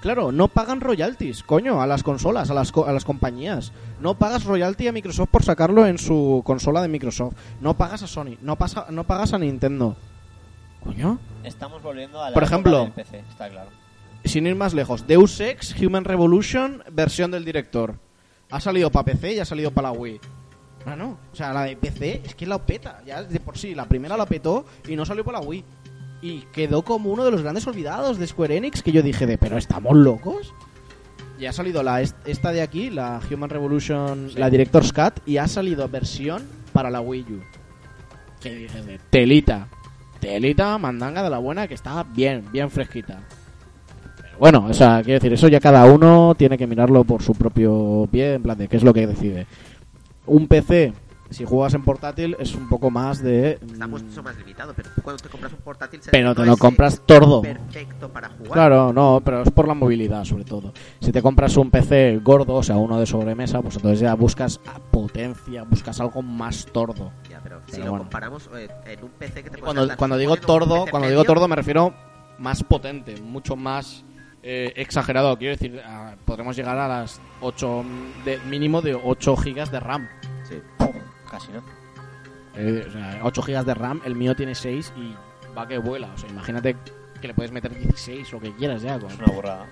Claro, no pagan royalties, coño, a las consolas, a las, co- a las compañías. No pagas royalty a Microsoft por sacarlo en su consola de Microsoft. No pagas a Sony, no, pasa, no pagas a Nintendo. Coño. Estamos volviendo a la Por ejemplo, del PC, está claro. sin ir más lejos, Deus Ex Human Revolution, versión del director. Ha salido para PC y ha salido para la Wii. Ah, no. O sea, la de PC es que la peta. Ya de por sí, la primera la petó y no salió para la Wii. Y quedó como uno de los grandes olvidados de Square Enix que yo dije de, pero ¿estamos locos? Y ha salido la est- esta de aquí, la Human Revolution, la Director's Cut, y ha salido versión para la Wii U. Que dije de, telita. Telita, mandanga de la buena, que está bien, bien fresquita. Bueno, o sea, quiero decir, eso ya cada uno tiene que mirarlo por su propio pie, en plan de qué es lo que decide. un PC, si juegas en portátil, es un poco más de... Está mm, mucho más limitado, pero tú cuando te compras un portátil... se Pero te lo compras tordo. Perfecto para jugar. Claro, no, pero es por la movilidad sobre todo. Si te compras un PC gordo, o sea, uno de sobremesa, pues entonces ya buscas a potencia, buscas algo más tordo. Ya, pero, si lo comparamos eh, en un PC que te Cuando, cuando digo tordo, cuando digo tordo me refiero más potente, mucho más eh, exagerado. Quiero decir, ah, podremos llegar a las 8, de, mínimo de 8 gigas de RAM. Sí. Casi, ¿no? Eh, o sea, 8 gigas de RAM, el mío tiene 6 y va que vuela. O sea, imagínate que le puedes meter 16, lo que quieras ya. con- Es una burrada.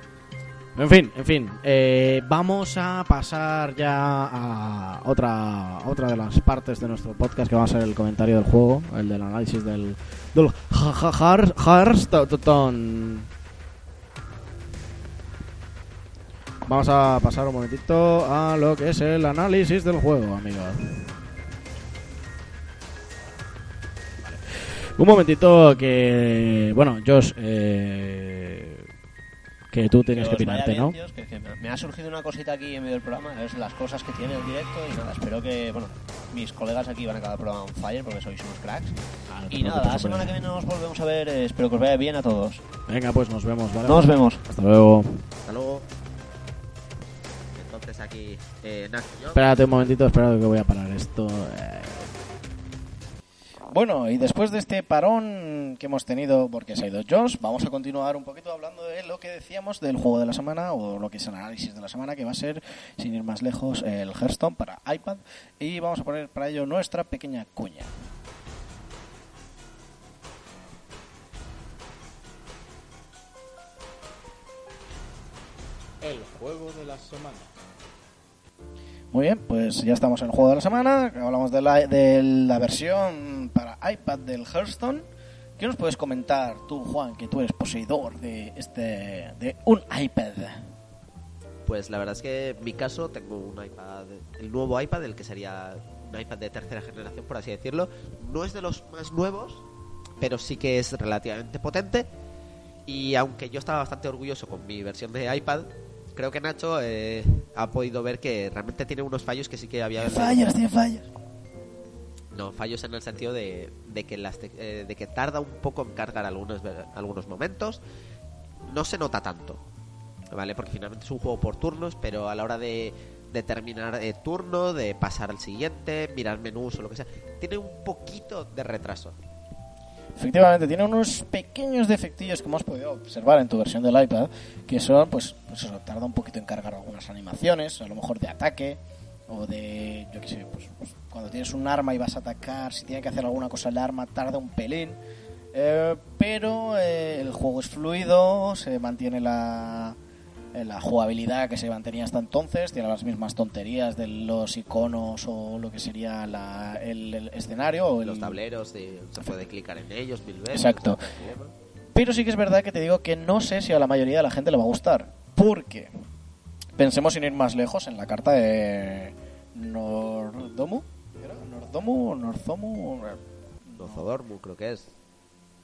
En fin, en fin. eh, vamos a pasar ya a otra, otra de las partes de nuestro podcast que va a ser el comentario del juego, el del análisis del, del Hearthstone. Vamos a pasar un momentito a lo que es el análisis del juego, amigos. Un momentito que, bueno, Josh, eh, que tú tienes que, vaya pirarte, bien, ¿no? que- que me- ha surgido una cosita aquí en medio del programa, es las cosas que tiene el directo y nada, espero que, bueno, mis colegas aquí van a acabar el programa on fire porque sois unos cracks. Ah, no Y nada, la semana que viene nos volvemos a ver, eh, espero que os vaya bien a todos. Venga, pues nos vemos, ¿vale? Nos vemos. Hasta luego. Hasta luego. Entonces aquí, eh, Nacho y yo. Espérate un momentito, espérate que voy a parar esto. Eh, Bueno, y después de este parón que hemos tenido porque se ha ido Josh, vamos a continuar un poquito hablando de lo que decíamos del juego de la semana o lo que es el análisis de la semana, que va a ser, sin ir más lejos, el Hearthstone para iPad. Y vamos a poner para ello nuestra pequeña cuña. El juego de la semana. Muy bien, pues ya estamos en el juego de la semana. Hablamos de la, de la versión para iPad del Hearthstone. ¿Qué nos puedes comentar tú, Juan, que tú eres poseedor de este de un iPad? Pues la verdad es que en mi caso tengo un iPad, el nuevo iPad, el que sería un iPad de tercera generación, por así decirlo. No es de los más nuevos, pero sí que es relativamente potente. Y aunque yo estaba bastante orgulloso con mi versión de iPad, creo que Nacho eh, ha podido ver que realmente tiene unos fallos que sí que había... Fallas, tiene fallas. No, fallos en el sentido de, de que las te- eh, de que tarda un poco en cargar algunos, algunos momentos. No se nota tanto, ¿vale? Porque finalmente es un juego por turnos, pero a la hora de, de terminar eh, turno, de pasar al siguiente, mirar menús o lo que sea, tiene un poquito de retraso. Efectivamente, tiene unos pequeños defectillos que hemos podido observar en tu versión del iPad, que son, pues, pues eso, tarda un poquito en cargar algunas animaciones, a lo mejor de ataque, o de, yo qué sé, pues, pues, cuando tienes un arma y vas a atacar, si tiene que hacer alguna cosa el arma, tarda un pelín. Eh, pero eh, el juego es fluido, se mantiene la, la jugabilidad que se mantenía hasta entonces, tiene las mismas tonterías de los iconos o lo que sería la- el, el escenario. O el, Los tableros, de- se puede clicar en ellos mil veces. Exacto. Pero sí que es verdad que te digo que no sé si a la mayoría de la gente le va a gustar. Porque pensemos sin ir más lejos en la carta de Nordomu. ¿Era? ¿Nordomu Norzomu? Nozodormu creo que es.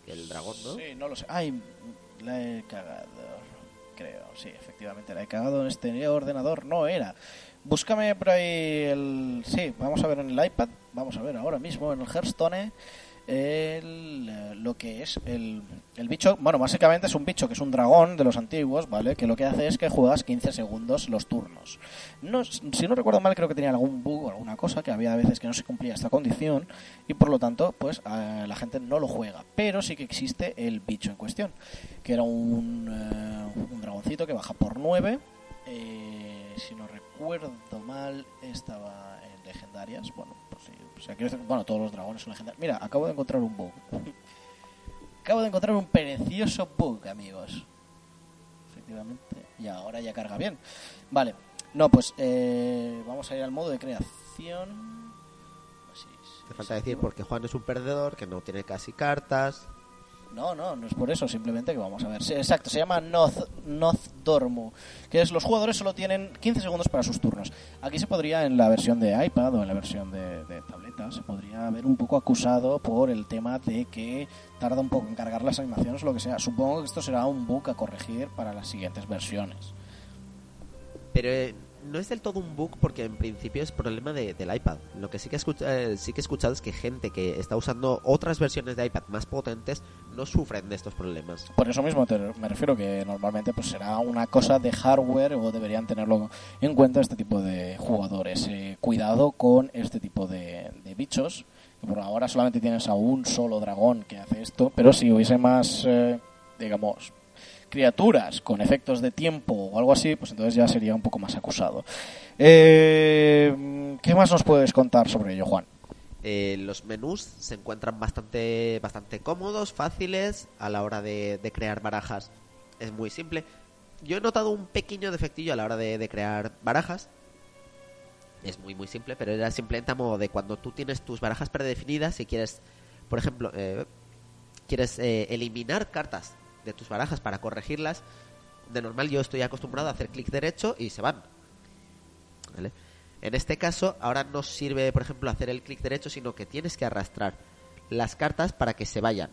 El dragón, ¿no? Sí, no lo sé. Ay, la he cagado. Creo, sí, efectivamente, la he cagado en este ordenador. No era. Búscame por ahí el... Sí, vamos a ver en el iPad. Vamos a ver ahora mismo en el Hearthstone el, eh, lo que es el, el bicho. Bueno, básicamente es un bicho que es un dragón de los antiguos, ¿vale? Que lo que hace es que juegas 15 segundos los turnos. No, si no recuerdo mal, creo que tenía algún bug o alguna cosa, que había veces que no se cumplía esta condición y por lo tanto, pues la gente no lo juega. Pero sí que existe el bicho en cuestión, que era un, eh, un dragoncito que baja por 9. eh, si no recuerdo mal, estaba en legendarias. Bueno, sea, quiero decir, bueno, todos los dragones son legendarios. Mira, acabo de encontrar un bug. acabo de encontrar un precioso bug, amigos. Efectivamente, y ahora ya carga bien. Vale, no, pues eh, vamos a ir al modo de creación. Así. Te falta decir porque Juan es un perdedor, que no tiene casi cartas. No, no, no es por eso, simplemente que vamos a ver. Exacto, se llama Noz, Dormu, que es los jugadores solo tienen 15 segundos para sus turnos. Aquí se podría, en la versión de iPad o en la versión de, tableta, se podría ver un poco acusado por el tema de que tarda un poco en cargar las animaciones o lo que sea. Supongo que esto será un bug a corregir para las siguientes versiones. Pero eh, no es del todo un bug porque en principio es problema de- del iPad. Lo que sí que, he escuch- eh, sí que he escuchado es que gente que está usando otras versiones de iPad más potentes no sufren de estos problemas. Por eso mismo te- me refiero que normalmente pues será una cosa de hardware o deberían tenerlo en cuenta este tipo de jugadores. Eh, cuidado con este tipo de, bichos. Por ahora solamente tienes a un solo dragón que hace esto, pero si hubiese más, eh, digamos, criaturas con efectos de tiempo o algo así, pues entonces ya sería un poco más acusado. Eh, ¿Qué más nos puedes contar sobre ello, Juan? Eh, los menús se encuentran bastante, bastante cómodos, fáciles a la hora de, crear barajas. Es muy simple. Yo he notado un pequeño defectillo a la hora de, de crear barajas. Es muy muy simple, pero era simplemente a modo de cuando tú tienes tus barajas predefinidas y quieres, por ejemplo, eh, quieres eh, eliminar cartas de tus barajas para corregirlas. De normal yo estoy acostumbrado a hacer clic derecho y se van. ¿Vale? En este caso, ahora no sirve, por ejemplo, hacer el clic derecho, sino que tienes que arrastrar las cartas para que se vayan.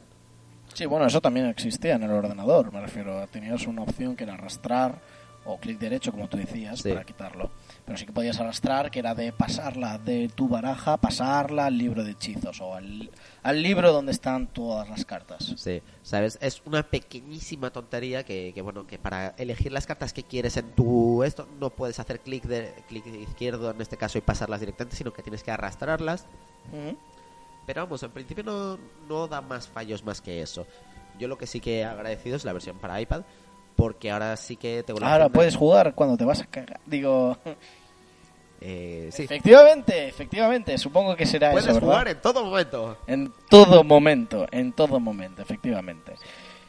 Sí, bueno, eso también existía en el ordenador, me refiero. Tenías una opción que era arrastrar o clic derecho, como tú decías, Sí. para quitarlo. Pero sí que podías arrastrar, que era de pasarla de tu baraja, pasarla al libro de hechizos o al, al libro donde están todas las cartas. Sí, ¿sabes? Es una pequeñísima tontería que, que, bueno, que para elegir las cartas que quieres en tu esto no puedes hacer clic de clic izquierdo en este caso y pasarlas directamente, sino que tienes que arrastrarlas. Pero vamos, en principio no, no da más fallos más que eso. Yo lo que sí que he agradecido es la versión para iPad, porque ahora sí que tengo la Ahora puedes jugar cuando te vas a cagar. Digo, Eh, sí, efectivamente, efectivamente, supongo que será puedes eso, ¿verdad? jugar en todo momento. En todo momento, en todo momento, efectivamente.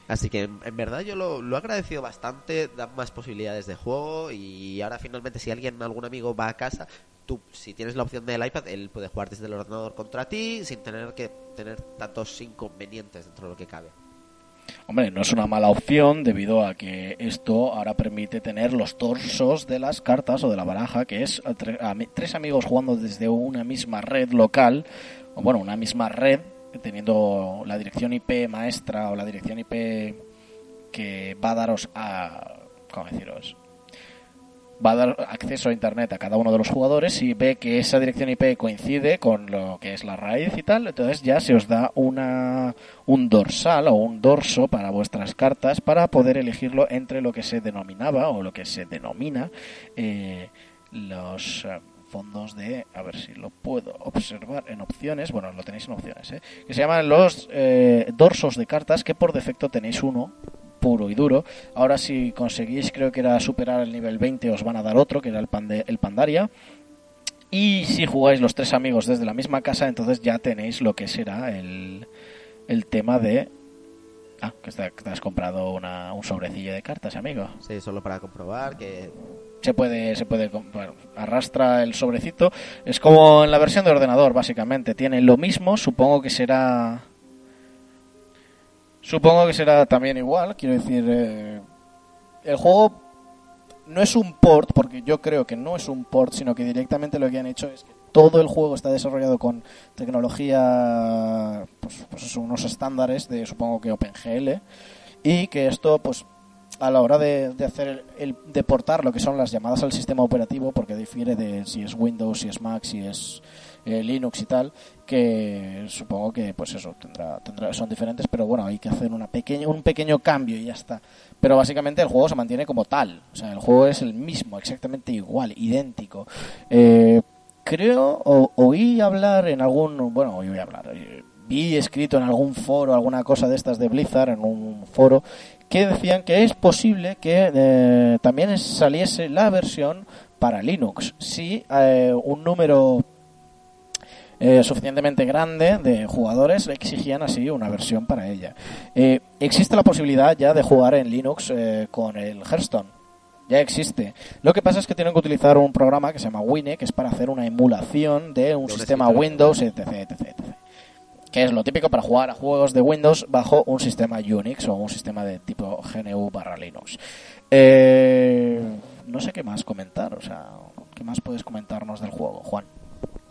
Así que en, verdad yo lo, lo he agradecido bastante, da más posibilidades de juego y ahora finalmente si alguien, algún amigo va a casa, tú si tienes la opción del iPad, él puede jugar desde el ordenador contra ti sin tener que tener tantos inconvenientes dentro de lo que cabe. Hombre, no es una mala opción debido a que esto ahora permite tener los torsos de las cartas o de la baraja, que es tres amigos jugando desde una misma red local, o bueno, una misma red, teniendo la dirección IP maestra o la dirección IP que va a daros a... ¿Cómo deciros? Va a dar acceso a internet a cada uno de los jugadores y ve que esa dirección IP coincide con lo que es la raíz y tal, entonces ya se os da una un dorsal o un dorso para vuestras cartas para poder elegirlo entre lo que se denominaba o lo que se denomina eh, los eh, fondos de, a ver si lo puedo observar en opciones, bueno, lo tenéis en opciones, ¿eh? que se llaman los eh, dorsos de cartas, que por defecto tenéis uno puro y duro. Ahora si conseguís, creo que era superar el nivel 20, os van a dar otro, que era el, pande- el Pandaria. Y si jugáis los tres amigos desde la misma casa, entonces ya tenéis lo que será el, el tema de... Ah, que te has comprado una, un sobrecillo de cartas, amigo. Sí, solo para comprobar que Se puede, se puede, bueno, arrastra el sobrecito. Es como en la versión de ordenador, básicamente. Tiene lo mismo, supongo que será... Supongo que será también igual, quiero decir... eh, el juego no es un port, porque yo creo que no es un port, sino que directamente lo que han hecho es que todo el juego está desarrollado con tecnología, pues, pues unos estándares de supongo que OpenGL, y que esto, pues a la hora de, de hacer el, el- de portar lo que son las llamadas al sistema operativo, porque difiere de si es Windows, si es Mac, si es eh, Linux y tal, que supongo que pues eso tendrá, tendrá son diferentes, pero bueno hay que hacer una pequeña, un pequeño cambio y ya está. Pero básicamente el juego se mantiene como tal, o sea el juego es el mismo, exactamente igual, idéntico. Eh, creo oí hablar en algún, bueno oí hablar. eh, Vi escrito en algún foro, alguna cosa de estas de Blizzard, en un foro, que decían que es posible que eh, también saliese la versión para Linux si un número eh, suficientemente grande de jugadores exigían así una versión para ella. Eh, existe la posibilidad ya de jugar en Linux eh, con el Hearthstone. Ya existe. Lo que pasa es que tienen que utilizar un programa que se llama Wine, que es para hacer una emulación de un sistema. Windows, etc, etc, etc. Que es lo típico para jugar a juegos de Windows bajo un sistema Unix o un sistema de tipo GNU barra Linux. Eh, no sé qué más comentar, o sea, ¿qué más puedes comentarnos del juego, Juan?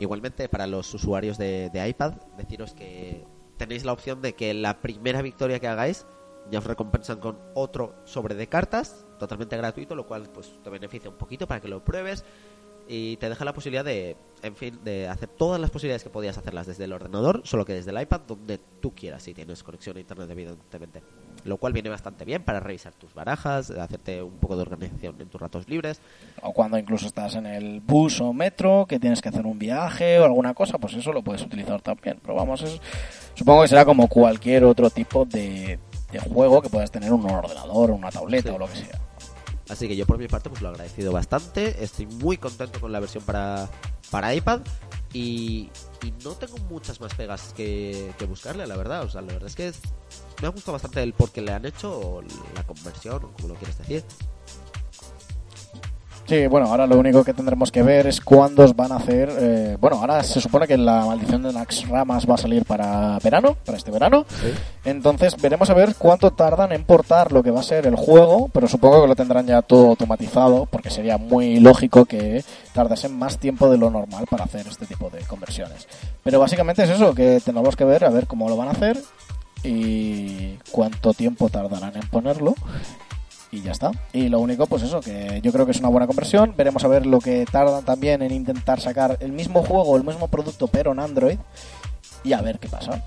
Igualmente, para los usuarios de, iPad, deciros que tenéis la opción de que la primera victoria que hagáis ya os recompensan con otro sobre de cartas, totalmente gratuito, lo cual pues te beneficia un poquito para que lo pruebes y te deja la posibilidad de, en fin, de hacer todas las posibilidades que podías hacerlas desde el ordenador, solo que desde el iPad, donde tú quieras, si tienes conexión a internet, evidentemente. Lo cual viene bastante bien para revisar tus barajas, hacerte un poco de organización en tus ratos libres. O cuando incluso estás en el bus o metro, que tienes que hacer un viaje o alguna cosa, pues eso lo puedes utilizar también. Pero vamos, es- supongo que será como cualquier otro tipo de, de juego que puedas tener en un ordenador o una tableta Sí. o lo que sea. Así que yo por mi parte pues lo he agradecido bastante. Estoy muy contento con la versión para, para iPad y, y no tengo muchas más pegas que, que buscarle, la verdad. O sea, la verdad es que me ha gustado bastante el por qué le han hecho o la conversión, o como lo quieres decir. Sí, bueno, ahora lo único que tendremos que ver es cuándo os van a hacer. eh, bueno, ahora se supone que la maldición de Nax Ramas va a salir para verano, para este verano. Entonces veremos a ver cuánto tardan en portar lo que va a ser el juego, pero supongo que lo tendrán ya todo automatizado, porque sería muy lógico que tardasen más tiempo de lo normal para hacer este tipo de conversiones. Pero básicamente es eso, que tendremos que ver a ver cómo lo van a hacer y cuánto tiempo tardarán en ponerlo. Y ya está. Y lo único, pues eso, que yo creo que es una buena conversión. Veremos a ver lo que tardan también en intentar sacar el mismo juego, el mismo producto, pero en Android. Y a ver qué pasa.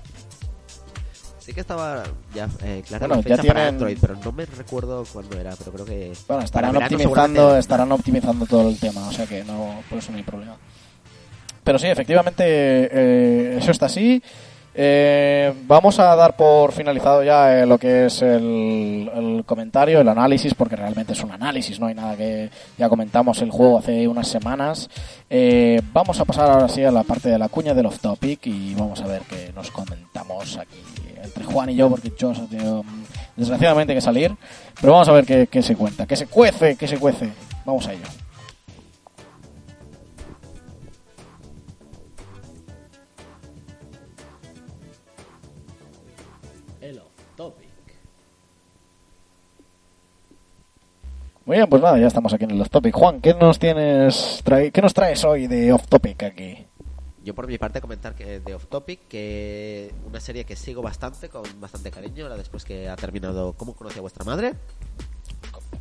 Sí que estaba ya eh, clara Bueno, la ya fecha para tienen- Android, pero no me recuerdo cuándo era, pero creo que... Bueno, estarán optimizando, estarán optimizando todo el tema, o sea que no, por eso no hay problema. Pero sí, efectivamente, eh, eso está así. Eh, vamos a dar por finalizado ya eh, lo que es el, comentario, el análisis, porque realmente es un análisis, no hay nada que ya comentamos el juego hace unas semanas. Eh, vamos a pasar ahora sí a la parte de la cuña del off topic y vamos a ver qué nos comentamos aquí entre Juan y yo, porque Chos ha tenido mm, desgraciadamente que salir. Pero vamos a ver qué, qué se cuenta, qué se cuece, qué se cuece. Vamos a ello. El off topic. Muy bien, pues nada, ya estamos aquí en el off topic. Juan, ¿qué nos tienes trae, qué nos traes hoy de off topic aquí? Yo por mi parte comentar que de Off Topic que una serie que sigo bastante con bastante cariño ahora después que ha terminado ¿Cómo conocí a vuestra madre?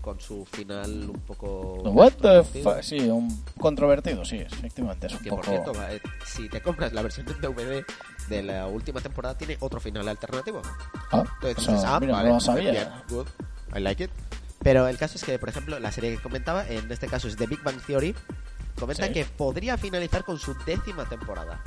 Con su final un poco What the? Sí, un controvertido, sí, efectivamente, es un que poco... por cierto, eh, si te compras la versión de DVD de la última temporada tiene otro final alternativo. Ah, Entonces dices, ah, mira, vale, no lo sabía. bien, good, I like it. Pero el caso es que, por ejemplo, la serie que comentaba, en este caso es The Big Bang Theory, comenta Sí. que podría finalizar con su décima temporada.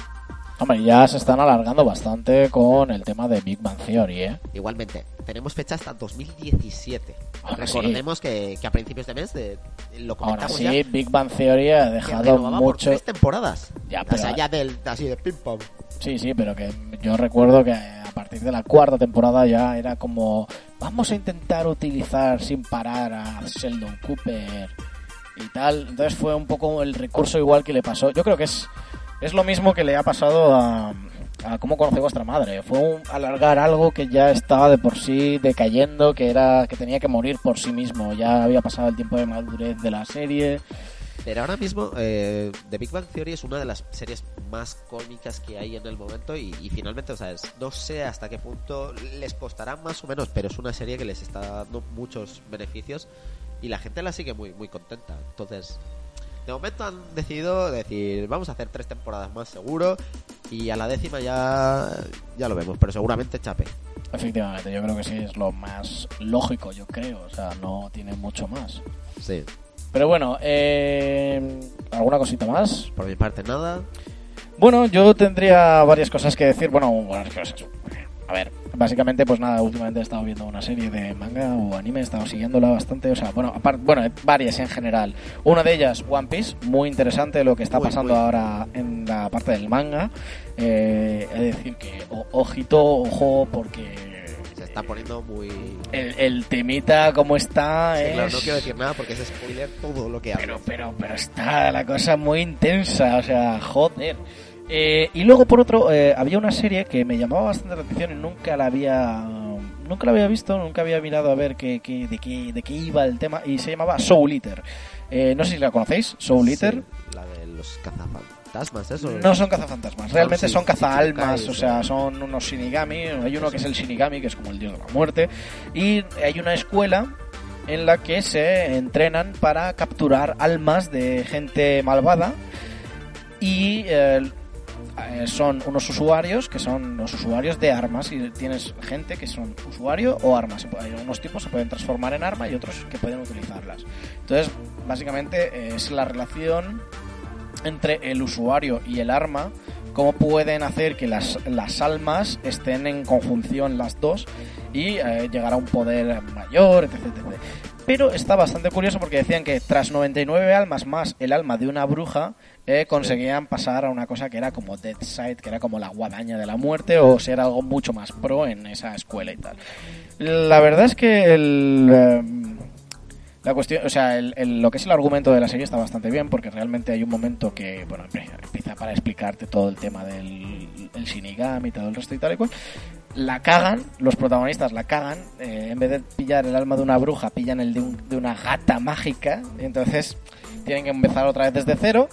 Hombre, ya se están alargando bastante con el tema de Big Bang Theory, ¿eh? Igualmente, tenemos fecha hasta 2017. Ahora sí. Recordemos que, que a principios de mes de, lo Ahora comentamos sí, ya. Big Bang Theory ha dejado por mucho... tres temporadas. Ya, o pero- sea, ya del, así de ping pong. Sí, sí, pero que yo recuerdo que a partir de la cuarta temporada ya era como vamos a intentar utilizar sin parar a Sheldon Cooper y tal. Entonces fue un poco el recurso igual que le pasó. Yo creo que es, es lo mismo que le ha pasado a, a cómo conoce vuestra madre. Fue un alargar algo que ya estaba de por sí decayendo, que era que tenía que morir por sí mismo. Ya había pasado el tiempo de madurez de la serie. Pero ahora mismo, eh, The Big Bang Theory es una de las series más cómicas que hay en el momento y, finalmente, o sea, no sé hasta qué punto les costará más o menos, pero es una serie que les está dando muchos beneficios y la gente la sigue muy, muy contenta. Entonces, de momento han decidido decir, vamos a hacer tres temporadas más seguro y a la décima ya, ya lo vemos, pero seguramente chape. Efectivamente, yo creo que sí es lo más lógico, yo creo. O sea, no tiene mucho más. Sí, Pero bueno, eh, ¿alguna cosita más? por mi parte nada. Bueno, yo tendría varias cosas que decir. Bueno, varias cosas. A ver, básicamente, pues nada, últimamente he estado viendo una serie de manga o anime, he estado siguiéndola bastante. O sea, bueno, aparte, bueno, eh, varias en general. Una de ellas, One Piece, muy interesante lo que está pasando ahora en la parte del manga. Eh, es decir, que o- ojito, ojo, porque Se está poniendo muy... el, el temita como está Sí, es... claro, no quiero decir nada porque es spoiler todo lo que hablo. Pero, pero, pero está la cosa muy intensa, o sea, joder. Eh, y luego, por otro, eh, había una serie que me llamaba bastante la atención y nunca la había nunca la había visto, nunca había mirado a ver qué, qué- de, qué, de qué iba el tema, y se llamaba Soul Eater. Eh, no sé si la conocéis, Soul Eater. Sí, la de los cazafantasmas. eso. No son cazafantasmas, realmente sí, son cazaalmas, sí, o sea, son unos shinigami. Hay uno que es el shinigami, que es como el dios de la muerte, y hay una escuela en la que se entrenan para capturar almas de gente malvada y eh, son unos usuarios que son los usuarios de armas y tienes gente que son usuario o armas. Hay unos tipos se pueden transformar en arma y otros que pueden utilizarlas. Entonces, básicamente eh, es la relación entre el usuario y el arma, cómo pueden hacer que las, las almas estén en conjunción las dos y eh, llegar a un poder mayor, etc, etc. Pero está bastante curioso porque decían que tras 99 almas más el alma de una bruja, eh, conseguían pasar a una cosa que era como Dead Side, que era como la guadaña de la muerte, o ser algo mucho más pro en esa escuela y tal. La verdad es que el... em, la cuestión, o sea, el- el- lo que es el argumento de la serie está bastante bien porque realmente hay un momento que, bueno, empieza para explicarte todo el tema del el Shinigami y todo el resto y tal y cual. La cagan, los protagonistas la cagan, eh, en vez de pillar el alma de una bruja, pillan el de, un- de una gata mágica, y entonces tienen que empezar otra vez desde cero.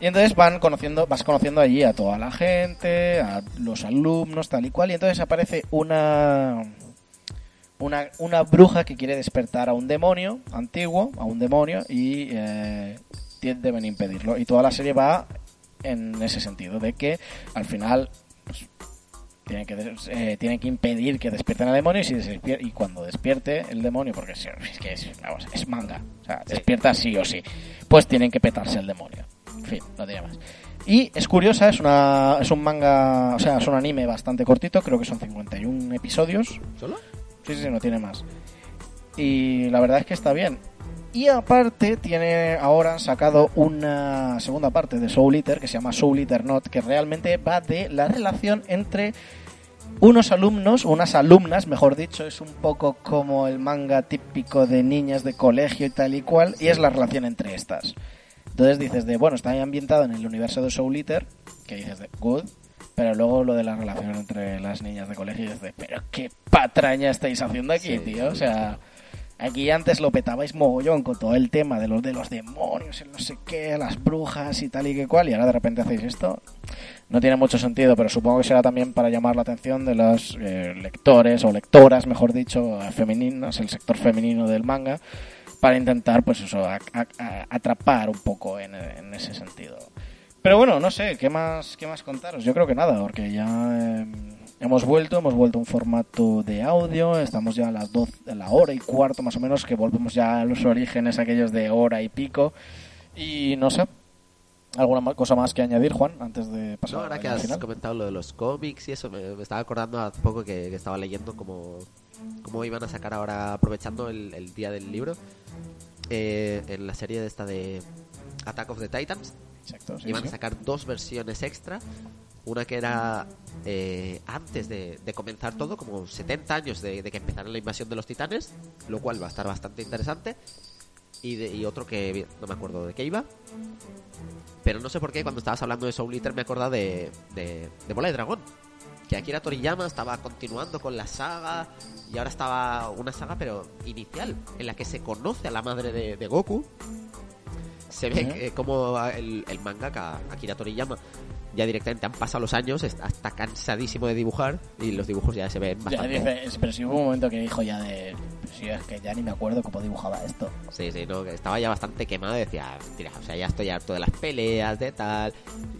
Y entonces van conociendo, vas conociendo allí a toda la gente, a los alumnos, tal y cual, y entonces aparece una una, una bruja que quiere despertar a un demonio antiguo, a un demonio, y eh, deben impedirlo. Y toda la serie va en ese sentido, de que al final pues, tienen, que, eh, tienen que impedir que despierten al demonio y, si despier- y cuando despierte el demonio, porque es, es que es, vamos, es manga, o sea, despierta sí o sí, pues tienen que petarse el demonio. En fin, no diré más. Y es curiosa, es, una, es un manga, o sea, es un anime bastante cortito, creo que son 51 episodios, ¿Solo? Sí, sí, no tiene más. Y la verdad es que está bien. Y aparte tiene ahora han sacado una segunda parte de Soul Eater que se llama Soul Eater Not, que realmente va de la relación entre unos alumnos, unas alumnas, mejor dicho, es un poco como el manga típico de niñas de colegio y tal y cual, y es la relación entre estas. Entonces dices de, bueno, está ambientado en el universo de Soul Eater, que dices de, good, pero luego lo de la relación entre las niñas de colegio, dices de, pero qué patraña estáis haciendo aquí, Sí, tío, o sea... Aquí antes lo petabais mogollón con todo el tema de los de los demonios, el no sé qué, las brujas y tal y que cual, y ahora de repente hacéis esto. No tiene mucho sentido, pero supongo que será también para llamar la atención de los eh, lectores o lectoras, mejor dicho, femeninas, el sector femenino del manga, para intentar, pues eso, a- a- a- atrapar un poco en, en ese sentido. Pero bueno, no sé, ¿qué más, qué más contaros? Yo creo que nada, porque ya eh, hemos vuelto, hemos vuelto a un formato de audio, estamos ya a las 12, a la hora y cuarto más o menos, que volvemos ya a los orígenes aquellos de hora y pico. Y no sé, ¿alguna cosa más que añadir, Juan, antes de pasar No, ahora que has final? comentado lo de los cómics y eso, me, me estaba acordando hace poco que, que estaba leyendo cómo, cómo iban a sacar ahora, aprovechando el, el día del libro, eh, en la serie de esta de Attack of the Titans, Exacto, sí, iban sí. a sacar dos versiones extra. Una que era eh, antes de, de comenzar todo, como 70 años de, de que empezara la invasión de los titanes, lo cual va a estar bastante interesante. Y, de- y otro que no me acuerdo de qué iba. Pero no sé por qué cuando estabas hablando de Soul Eater me acordaba de, de, de Bola de Dragón. Que Akira Toriyama estaba continuando con la saga y ahora estaba una saga pero inicial en la que se conoce a la madre de, de Goku. Se ve que como el, el mangaka Akira Toriyama ya directamente han pasado los años, está, está cansadísimo de dibujar y los dibujos ya se ven Ya bastante... dice, es- pero sí hubo un momento que dijo ya de... "Pero sí, es que ya ni me acuerdo cómo dibujaba esto. Sí, sí, no, que estaba ya bastante quemado decía, tira, o sea, ya estoy harto de las peleas, de tal.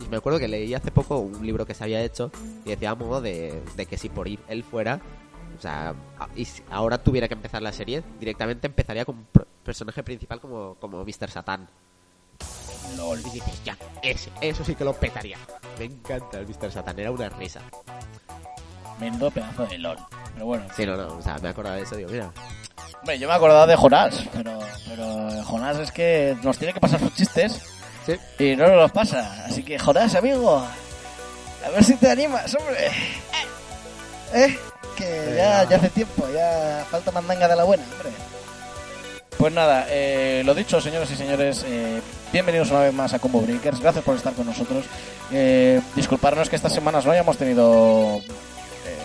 Y me acuerdo que leí hace poco un libro que se había hecho y decía a modo de, de que si por ir él fuera, o sea, y si ahora tuviera que empezar la serie, directamente empezaría con un personaje principal como, como Mr. Satan. LOL. Y dices, ya, ese, eso sí que lo petaría. Me encanta el Mr. Satan, era una risa. Menudo pedazo de LOL. Pero bueno, Sí, no, no, o sea, me acordaba de eso, digo, mira. Hombre, yo me acordaba de Jonás, pero, pero Jonás es que nos tiene que pasar sus chistes Sí. y no nos los pasa. Así que Jonás, amigo, a ver si te animas, hombre. ¿Eh? Que ya, ya hace tiempo, ya falta mandanga de la buena, hombre. Pues nada, eh, lo dicho, señoras y señores, eh, bienvenidos una vez más a Combo Breakers. Gracias por estar con nosotros. Eh, disculparnos que estas semanas no hayamos tenido eh,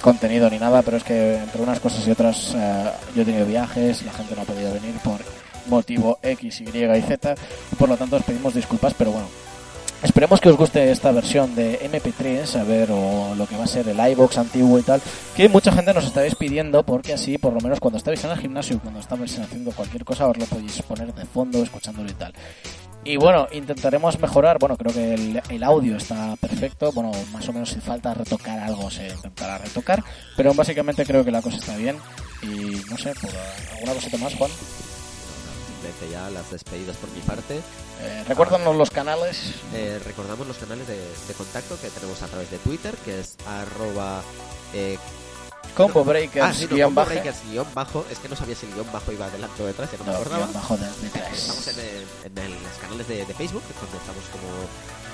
contenido ni nada, pero es que entre unas cosas y otras eh, yo he tenido viajes, la gente no ha podido venir por motivo X, Y y Z, por lo tanto os pedimos disculpas, pero bueno, Esperemos que os guste esta versión de MP3, a ver, o lo que va a ser el iBox antiguo y tal, que mucha gente nos estáis pidiendo, porque así, por lo menos cuando estáis en el gimnasio, cuando estáis haciendo cualquier cosa, os lo podéis poner de fondo, escuchándolo y tal. Y bueno, intentaremos mejorar, bueno, creo que el, audio está perfecto, bueno, más o menos si falta retocar algo se intentará retocar, pero básicamente creo que la cosa está bien. Y no sé, alguna cosita más, Juan. Ya las despedidas por mi parte. Eh, recuérdanos los canales. Eh, recordamos los canales de, de contacto que tenemos a través de Twitter, que es arroba eh, Combo Breakers, ah, sí, no, guion Combo bajo. Breakers guion bajo. Es que no sabía si el guion bajo iba adelante o detrás, ya no me No, acordaba. guion bajo de, Estamos en, tres. el- en el- los canales de, de Facebook, donde estamos como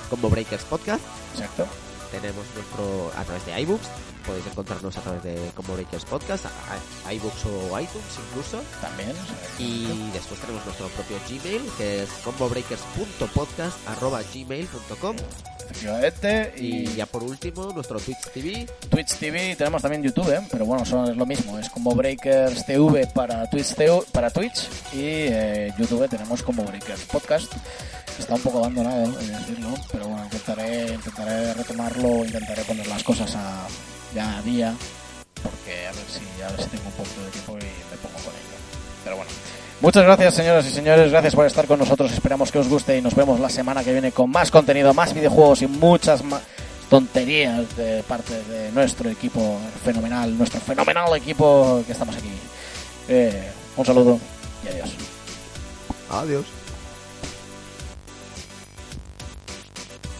Combo Breakers Podcast. Exacto. Tenemos nuestro a través de iBooks. Podéis encontrarnos a través de Combo Breakers Podcast, a- iBooks o iTunes incluso. También. Y después tenemos nuestro propio Gmail, que es combobreakers.podcast.gmail.com Efectivamente. Y Y ya por último, nuestro Twitch TV. Twitch TV, tenemos también YouTube, ¿eh? pero bueno, son, es lo mismo, es como Breakers TV para Twitch, TV para Twitch y eh, YouTube tenemos como Breakers Podcast. Está un poco abandonado, he de decirlo, pero bueno, intentaré, intentaré retomarlo, intentaré poner las cosas a, ya a día, porque a ver si a ver si tengo un poquito de tiempo y me pongo con ello. Pero bueno. Muchas gracias, señoras y señores. Gracias por estar con nosotros. Esperamos que os guste y nos vemos la semana que viene con más contenido, más videojuegos y muchas más tonterías de parte de nuestro equipo fenomenal, nuestro fenomenal equipo que estamos aquí. Eh, un saludo y adiós. Adiós.